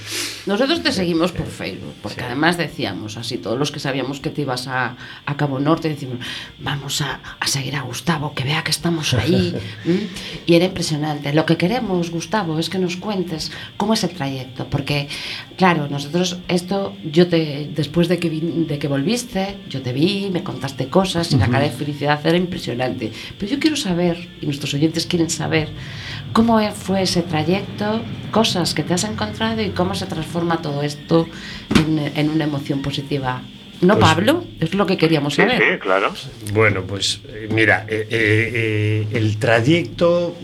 Nosotros te seguimos por Facebook, porque Sí. además decíamos, así todos los que sabíamos que te ibas a, a Cabo Norte, decimos, vamos a, a seguir a Gustavo, que vea que estamos ahí. *laughs* Y era impresionante. Lo que queremos, Gustavo, es que nos cuentes cómo es el trayecto, porque, claro, nosotros esto, yo te, después de que, vin- de que volviste, yo te vi, me contaste cosas y la cara de felicidad era impresionante. Pero yo quiero saber, y nuestros oyentes quieren saber, cómo e- fue ese trayecto, cosas que te has encontrado y cómo se transforma todo esto en, en una emoción positiva. ¿No, Pues- Pablo? Es lo que queríamos Sí, saber. sí, claro. Bueno, pues eh, mira, eh, eh, eh, el trayecto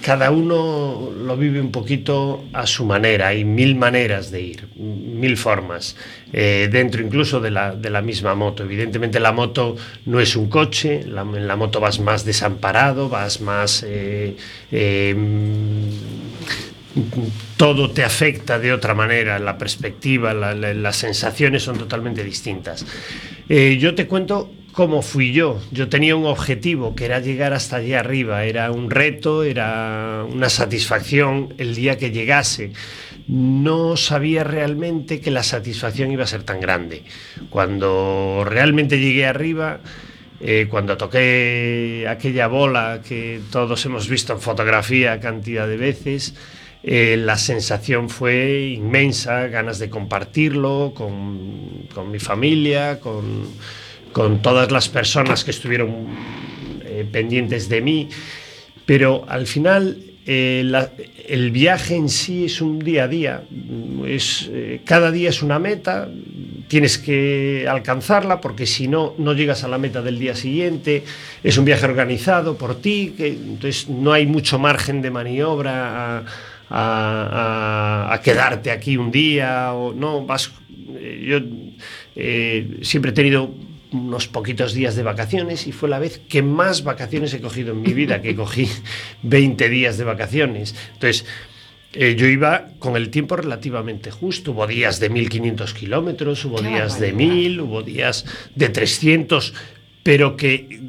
cada uno lo vive un poquito a su manera, hay mil maneras de ir, mil formas, eh, dentro incluso de la, de la misma moto. Evidentemente la moto no es un coche, la- en la moto vas más desamparado, vas más... todo te afecta de otra manera, la perspectiva, la- la- las sensaciones son totalmente distintas. Eh, yo te cuento cómo fui yo. Yo tenía un objetivo que era llegar hasta allí arriba, era un reto, era una satisfacción el día que llegase. No sabía realmente que la satisfacción iba a ser tan grande. Cuando realmente llegué arriba, eh, cuando toqué aquella bola que todos hemos visto en fotografía cantidad de veces, eh, la sensación fue inmensa, ganas de compartirlo con, con mi familia, con, con todas las personas que estuvieron eh, pendientes de mí, pero al final eh, el viaje en sí es un día a día, es, cada día es una meta, tienes que alcanzarla porque si no, no llegas a la meta del día siguiente, es un viaje organizado por ti, que, entonces no hay mucho margen de maniobra a- a- a quedarte aquí un día o no, vas, eh, yo eh, siempre he tenido unos poquitos días de vacaciones y fue la vez que más vacaciones he cogido en mi vida, que cogí *laughs* 20 días de vacaciones. Entonces, eh, yo iba con el tiempo relativamente justo. Hubo días de 1500 kilómetros, hubo Qué días de barbaridad. 1000, hubo días de 300, pero que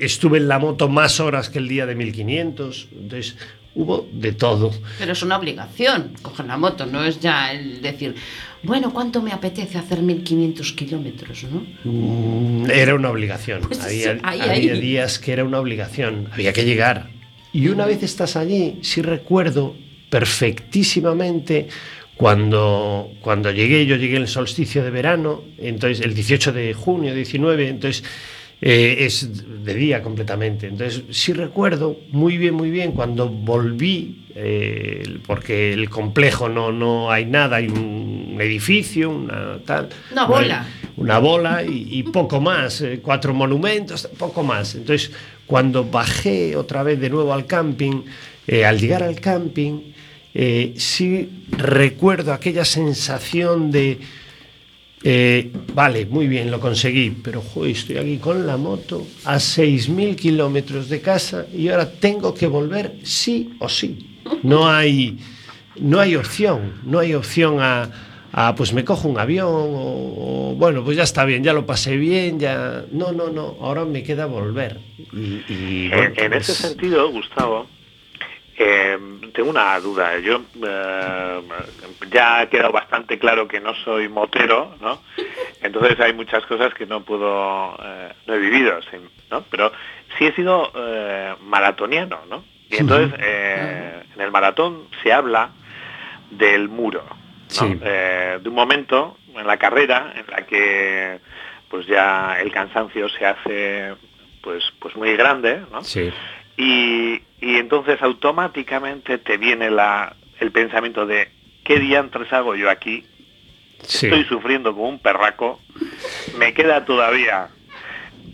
estuve en la moto más horas que el día de 1500. Entonces, hubo de todo. Pero es una obligación coger la moto, no es ya el decir, bueno, ¿cuánto me apetece hacer 1500 kilómetros, no? Mm, Era una obligación. Pues había sí, ahí, había ahí. días que era una obligación. Había que llegar. Y una vez estás allí, sí recuerdo perfectísimamente cuando, cuando llegué, yo llegué en el solsticio de verano, entonces el 18 de junio, 19, entonces eh, es de día completamente. Entonces sí recuerdo muy bien, muy bien cuando volví, eh, porque el complejo no, no hay nada, hay un edificio, una tal. Una bola. una bola y, y poco más, eh, cuatro monumentos, poco más. Entonces, cuando bajé otra vez de nuevo al camping, al llegar al camping, sí recuerdo aquella sensación de, eh, vale, muy bien, lo conseguí, pero joder, estoy aquí con la moto a 6.000 kilómetros de casa y ahora tengo que volver sí o sí. No hay, no hay opción, no hay opción a, a, pues me cojo un avión o, o, bueno, pues ya está bien, ya lo pasé bien, ya... No, no, no, ahora me queda volver. Y, y, bueno, En, en ese pues, sentido, Gustavo, eh, tengo una duda. Yo eh, ya ha quedado bastante claro que no soy motero, ¿no? Entonces hay muchas cosas que no puedo, eh, no he vivido, ¿no? Pero sí he sido eh, maratoniano, ¿no? Y entonces eh, en el maratón se habla del muro, ¿no? Sí. Eh, de un momento en la carrera en la que pues ya el cansancio se hace pues pues muy grande, ¿no? Sí, Y, y entonces automáticamente te viene la, el pensamiento de ¿qué diantres hago yo aquí? sí. Estoy sufriendo como un perraco, me queda todavía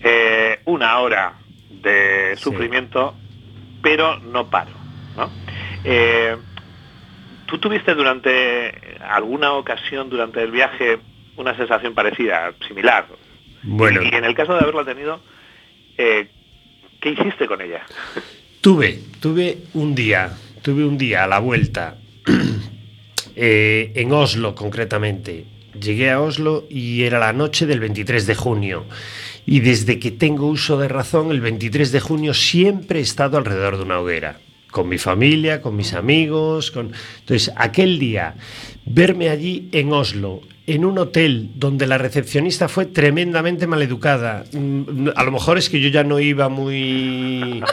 eh, una hora de Sí. sufrimiento, pero no paro. ¿no? Eh, ¿Tú tuviste durante alguna ocasión durante el viaje una sensación parecida, similar? Bueno. Y, y en el caso de haberla tenido, eh, ¿qué hiciste con ella? Tuve, tuve un día, tuve un día a la vuelta, *clears throat* eh, en Oslo concretamente. Llegué a Oslo y era la noche del 23 de junio. Y desde que tengo uso de razón, el 23 de junio siempre he estado alrededor de una hoguera. Con mi familia, con mis amigos, con... Entonces, aquel día, verme allí en Oslo, en un hotel donde la recepcionista fue tremendamente maleducada. Mm, A lo mejor es que yo ya no iba muy... *laughs*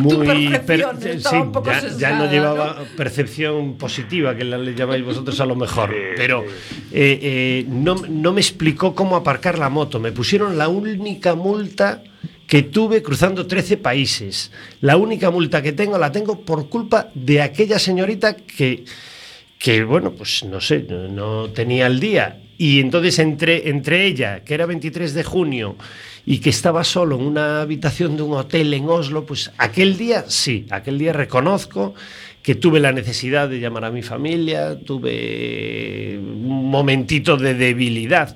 Muy per- sí, un poco ya, sesgada, no ¿no? llevaba percepción positiva, que la le llamáis vosotros a lo mejor. Pero eh, eh, no, no me explicó cómo aparcar la moto. Me pusieron la única multa que tuve cruzando 13 países. La única multa que tengo la tengo por culpa de aquella señorita que, que bueno, pues no sé, no, tenía el día. Y entonces entre, entre ella, que era 23 de junio, y que estaba solo en una habitación de un hotel en Oslo, pues aquel día sí, aquel día reconozco que tuve la necesidad de llamar a mi familia, tuve un momentito de debilidad.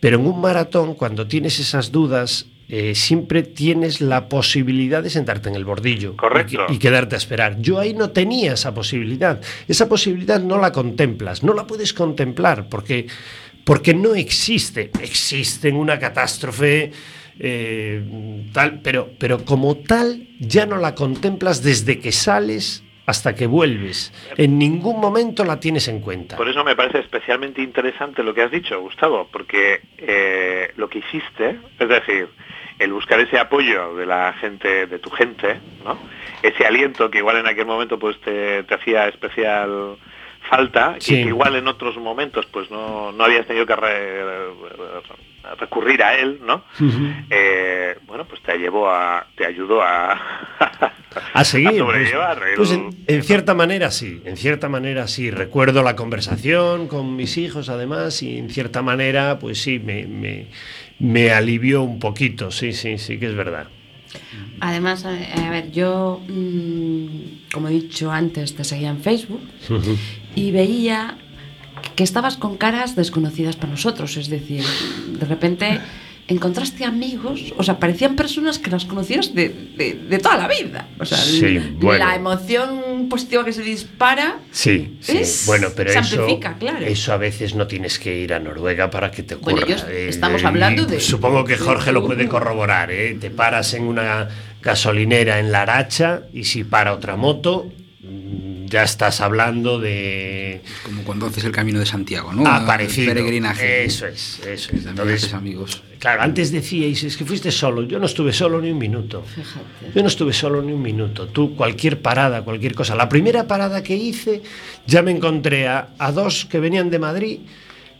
Pero en un maratón, cuando tienes esas dudas, eh, siempre tienes la posibilidad de sentarte en el bordillo Correcto. y, y quedarte a esperar. Yo ahí no tenía esa posibilidad. Esa posibilidad no la contemplas, no la puedes contemplar porque, porque no existe. Existe en una catástrofe eh, tal, pero, pero como tal ya no la contemplas desde que sales hasta que vuelves. En ningún momento la tienes en cuenta. Por eso me parece especialmente interesante lo que has dicho, Gustavo, porque eh, lo que hiciste, es decir, el buscar ese apoyo de la gente, de tu gente, ¿no? Ese aliento que igual en aquel momento pues te, te hacía especial falta Sí. y que igual en otros momentos pues no, no habías tenido que re- recurrir a él, ¿no? Eh, bueno, pues te llevó a, te ayudó a, a seguir. *laughs* pues, sobrellevar el- pues en, en cierta manera sí, en cierta manera sí. Recuerdo la conversación con mis hijos además y en cierta manera pues sí, me, me, me alivió un poquito, sí, sí, sí que es verdad. Además, a ver, yo, mm, como he dicho antes, te seguía en Facebook y veía que estabas con caras desconocidas para nosotros. Es decir, de repente encontraste amigos, o sea, parecían personas que las conocías de, de- de toda la vida. O sea, Sí, bueno. la emoción positiva que se dispara. Sí, sí. Es- bueno, pero se eso, amplifica, claro. eso a veces no tienes que ir a Noruega para que te ocurra. Bueno, estamos eh, hablando de- Supongo que Jorge lo de- puede *laughs* corroborar. ¿eh? Te paras en una gasolinera en La Aracha y si para otra moto, ya estás hablando de Como cuando haces el camino de Santiago, ¿no? aparecido. Peregrinaje. Eso es, eso es. Entonces, haces amigos. claro, antes decíais, es que fuiste solo. Yo no estuve solo ni un minuto. Fíjate. Yo no estuve solo ni un minuto. Tú, cualquier parada, cualquier cosa. La primera parada que hice, ya me encontré a, a dos que venían de Madrid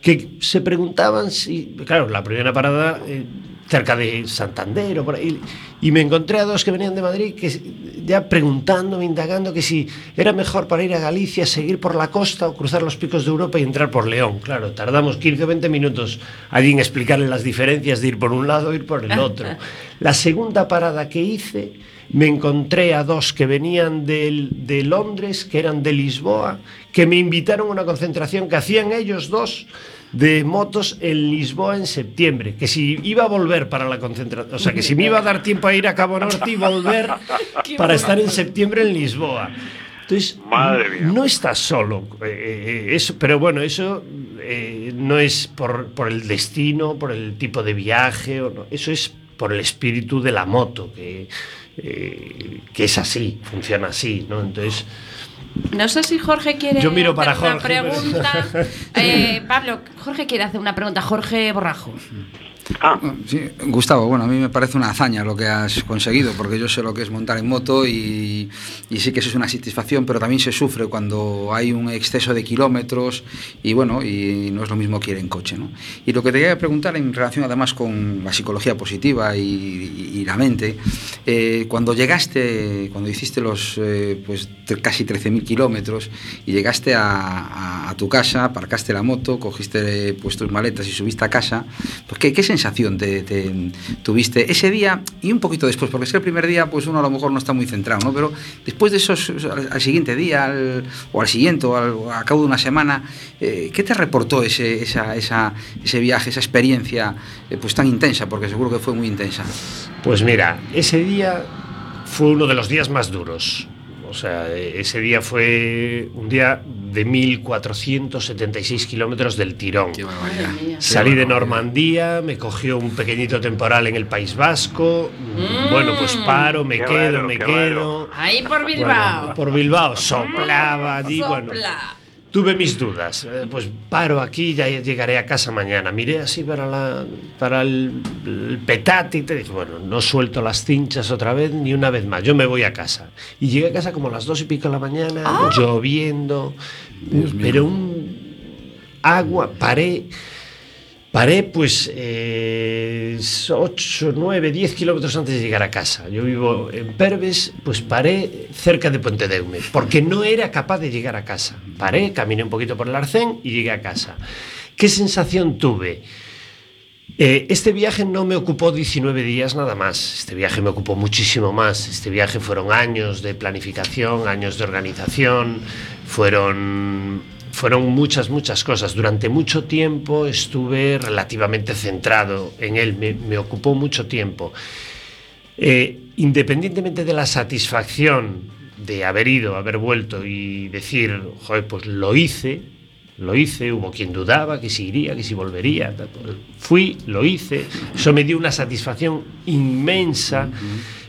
que se preguntaban si. Claro, la primera parada eh, cerca de Santander o por ahí. Y me encontré a dos que venían de Madrid que ya preguntándome, indagando que si era mejor para ir a Galicia seguir por la costa o cruzar los picos de Europa y entrar por León. Claro, tardamos 15 o 20 minutos allí en explicarle las diferencias de ir por un lado o ir por el otro. *laughs* La segunda parada que hice, me encontré a dos que venían del- de Londres, que eran de Lisboa, que me invitaron a una concentración que hacían ellos dos de motos en Lisboa en septiembre, que si iba a volver para la concentración, o sea, que si me iba a dar tiempo a ir a Cabo Norte y volver *laughs* *laughs* para estar en septiembre en Lisboa. Entonces, Madre mía. no estás solo, eh, eh, eso, pero bueno, eso eh, no es por, por el destino, por el tipo de viaje, o no, eso es por el espíritu de la moto, que, eh, que es así, funciona así, ¿no? Entonces, No sé si Jorge quiere Yo miro para hacer una Jorge, pero- pregunta. *laughs* Eh, Pablo, Jorge quiere hacer una pregunta. Jorge Borrajo. Ah, Sí, Gustavo, bueno, a mí me parece una hazaña lo que has conseguido, porque yo sé lo que es montar en moto y, y sí que eso es una satisfacción, pero también se sufre cuando hay un exceso de kilómetros y bueno, y no es lo mismo que ir en coche, ¿no? Y lo que te quería preguntar en relación además con la psicología positiva y, y- y la mente, eh, cuando llegaste, cuando hiciste los eh, pues casi 13.000 kilómetros y llegaste a, a- a tu casa, aparcaste la moto, cogiste pues tus maletas y subiste a casa, pues ¿qué, qué sensación sensación te, te tuviste ese día y un poquito después? Porque es que el primer día, pues uno a lo mejor no está muy centrado, ¿no? Pero después de esos, al, siguiente día, o al siguiente, o al, a cabo de una semana, eh, ¿qué te reportó ese, esa- ese viaje, esa experiencia, eh, pues tan intensa? Porque seguro que fue muy intensa. Pues mira, ese día fue uno de los días más duros. O sea, ese día fue un día de 1476 kilómetros del tirón. Qué. Salí de. Normandía, me cogió un pequeñito temporal en el País Vasco. Bueno, pues paro, me Qué quedo, raro, me quedo. Ahí por Bilbao. Bueno, por Bilbao, soplaba allí, bueno. Tuve mis dudas. Eh, Pues paro aquí, ya llegaré a casa mañana. Miré así para, la, para el, el petate y te dije, bueno, no suelto las cinchas otra vez ni una vez más. Yo me voy a casa. Y llegué a casa como a las dos y pico de la mañana, lloviendo, Dios mío. pero un agua, paré. Paré pues 8, 9, 10 kilómetros antes de llegar a casa. Yo vivo en Perves, pues paré cerca de Pontedeume, porque no era capaz de llegar a casa. Paré, caminé un poquito por el arcén y llegué a casa. ¿Qué sensación tuve? Eh, este viaje no me ocupó 19 días nada más, este viaje me ocupó muchísimo más, este viaje fueron años de planificación, años de organización, fueron, fueron muchas, muchas cosas. Durante mucho tiempo estuve relativamente centrado en él, me, me ocupó mucho tiempo. Eh, independientemente de la satisfacción de haber ido, haber vuelto y decir, joder, pues lo hice, lo hice, hubo quien dudaba que si iría, que si volvería, fui, lo hice, eso me dio una satisfacción inmensa.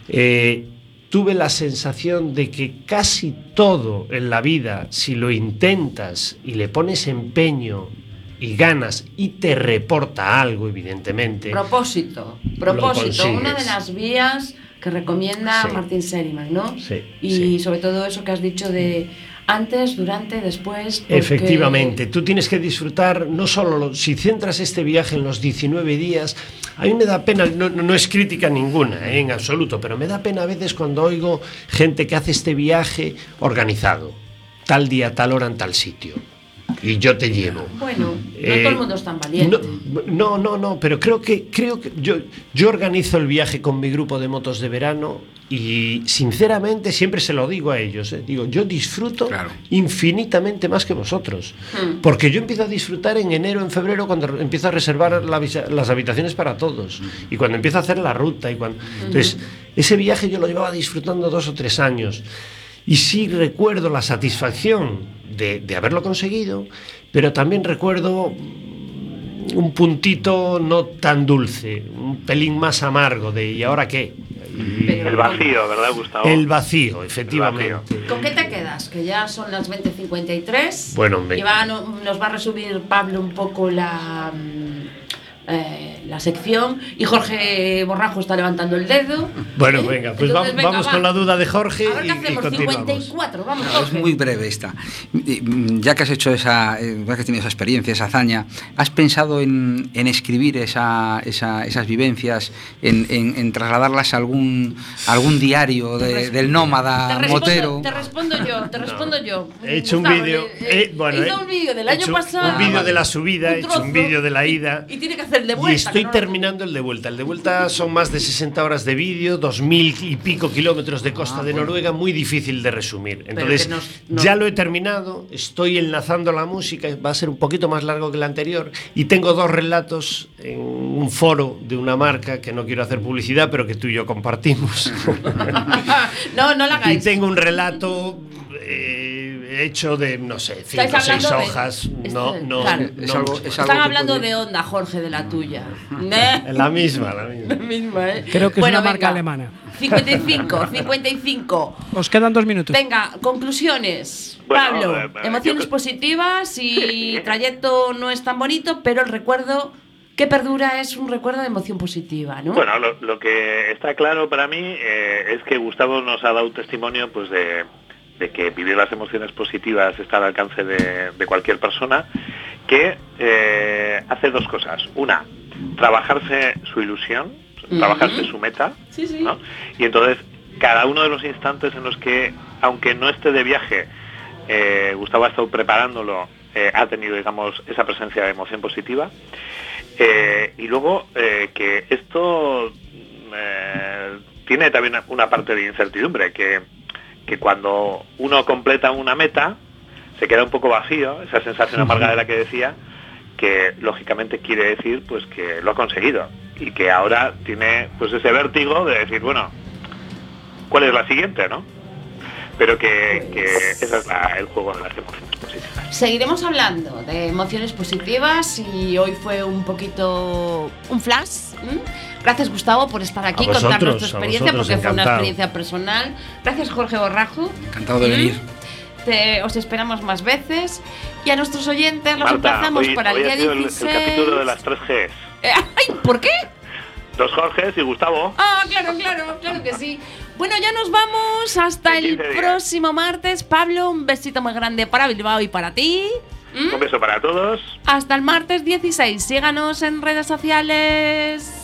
Eh, tuve la sensación de que casi todo en la vida, si lo intentas y le pones empeño y ganas y te reporta algo, evidentemente, Propósito, propósito, una de las vías que recomienda Sí. Martín Seriman, ¿no? Sí, Y sí. sobre todo eso que has dicho de antes, durante, después. Efectivamente, tú tienes que disfrutar, no solo, lo- si centras este viaje en los 19 días, a mí me da pena, no es crítica ninguna, eh, en absoluto, pero me da pena a veces cuando oigo gente que hace este viaje organizado, tal día, tal hora, en tal sitio, y yo te llevo. Bueno, no Eh, todo el mundo es tan valiente. No, no, no, no, pero creo que creo que yo, yo organizo el viaje con mi grupo de motos de verano y sinceramente siempre se lo digo a ellos. eh, Digo, yo disfruto Claro. infinitamente más que vosotros. Hmm. Porque yo empiezo a disfrutar en enero, en febrero, cuando empiezo a reservar la las habitaciones para todos. Y cuando empiezo a hacer la ruta. y cuando Entonces, ese viaje yo lo llevaba disfrutando dos o tres años. Y sí recuerdo la satisfacción de, de haberlo conseguido, pero también recuerdo mm, un puntito no tan dulce, un pelín más amargo de ¿y ahora qué? Pero- El vacío, ¿verdad, Gustavo? el vacío, efectivamente. ¿Con qué te quedas? Que ya son las 20.53. Bueno, me- Y va- no- nos va a resumir Pablo un poco la, mm, eh, la sección. Y Jorge Borrajo está levantando el dedo. Bueno, ¿Eh? venga, pues Entonces, va- venga, vamos va. con la duda de Jorge A ver y, qué y hacemos. continuamos. 54, vamos, Jorge. es muy breve esta. Y, mm, Ya que has hecho esa, eh, ya que has tenido esa experiencia, esa hazaña, ¿has pensado en, en escribir esa, esa- esas vivencias, en, en- en trasladarlas a algún, a algún diario de- del Te nómada respondo, motero? te respondo yo, te respondo yo. He hecho un Gustavo, vídeo, eh, eh, eh, bueno, hizo eh, un vídeo del he año hecho pasado. un vídeo de la subida, un he hecho un vídeo de la ida. Y tiene que hacer de Y vuelta. Estoy terminando el de vuelta. El de vuelta son más de 60 horas de vídeo, 2.000 y pico kilómetros de costa Ah, de. Noruega, muy difícil de resumir. Entonces, nos- nos- ya lo he terminado, estoy enlazando la música, va a ser un poquito más largo que el anterior, y tengo dos relatos en un foro de una marca que no quiero hacer publicidad, pero que tú y yo compartimos. *laughs* no, no la y hagáis. tengo un relato eh, hecho de, no sé, cinco o seis de- hojas. Este- No, no, claro. no- Es algo- es Están algo hablando puede- de onda, Jorge, de la tuya. *laughs* ¿Eh? La misma, la misma. La misma, ¿eh? Creo que es Bueno, una marca venga. alemana. 55, 55. Os quedan dos minutos. Venga, conclusiones. Bueno, Pablo, eh, eh, emociones yo- positivas y trayecto no es tan bonito, pero el recuerdo que perdura es un recuerdo de emoción positiva, ¿no? Bueno, lo, lo que está claro para mí eh, es que Gustavo nos ha dado testimonio pues de, de que vivir las emociones positivas está al alcance de, de cualquier persona, que eh, hace dos cosas. Una, trabajarse su ilusión, trabajarse Ujú. su meta, Sí, sí. ¿no? Y entonces, cada uno de los instantes en los que, aunque no esté de viaje, eh, Gustavo ha estado preparándolo, eh, ha tenido, digamos, esa presencia de emoción positiva. Eh, y luego que esto tiene también una parte de incertidumbre, que, que cuando uno completa una meta, se queda un poco vacío, esa sensación amarga de la que decía, que lógicamente quiere decir pues que lo ha conseguido y que ahora tiene pues ese vértigo de decir, bueno, ¿cuál es la siguiente, no? Pero que, que ese es la- el juego de las emociones positivas. Seguiremos hablando de emociones positivas y hoy fue un poquito un flash. ¿m? Gracias Gustavo por estar aquí, vosotros, tu a experiencia, vosotros, porque fue una encantado. experiencia personal. Gracias Jorge Borrajo. Encantado de ¿Mm? venir. Te- os esperamos más veces. Y a nuestros oyentes los Marta, emplazamos hoy, para el hoy día ha sido el, el 16. capítulo de las tres Gs. Eh, ¡Ay! ¿Por qué? Dos Jorges y Gustavo. Ah, claro, claro, claro que sí. Bueno, ya nos vamos hasta el 15 días. próximo martes. Pablo, un besito muy grande para Bilbao y para ti. ¿Mm? Un beso para todos. Hasta el martes 16. Síganos en redes sociales.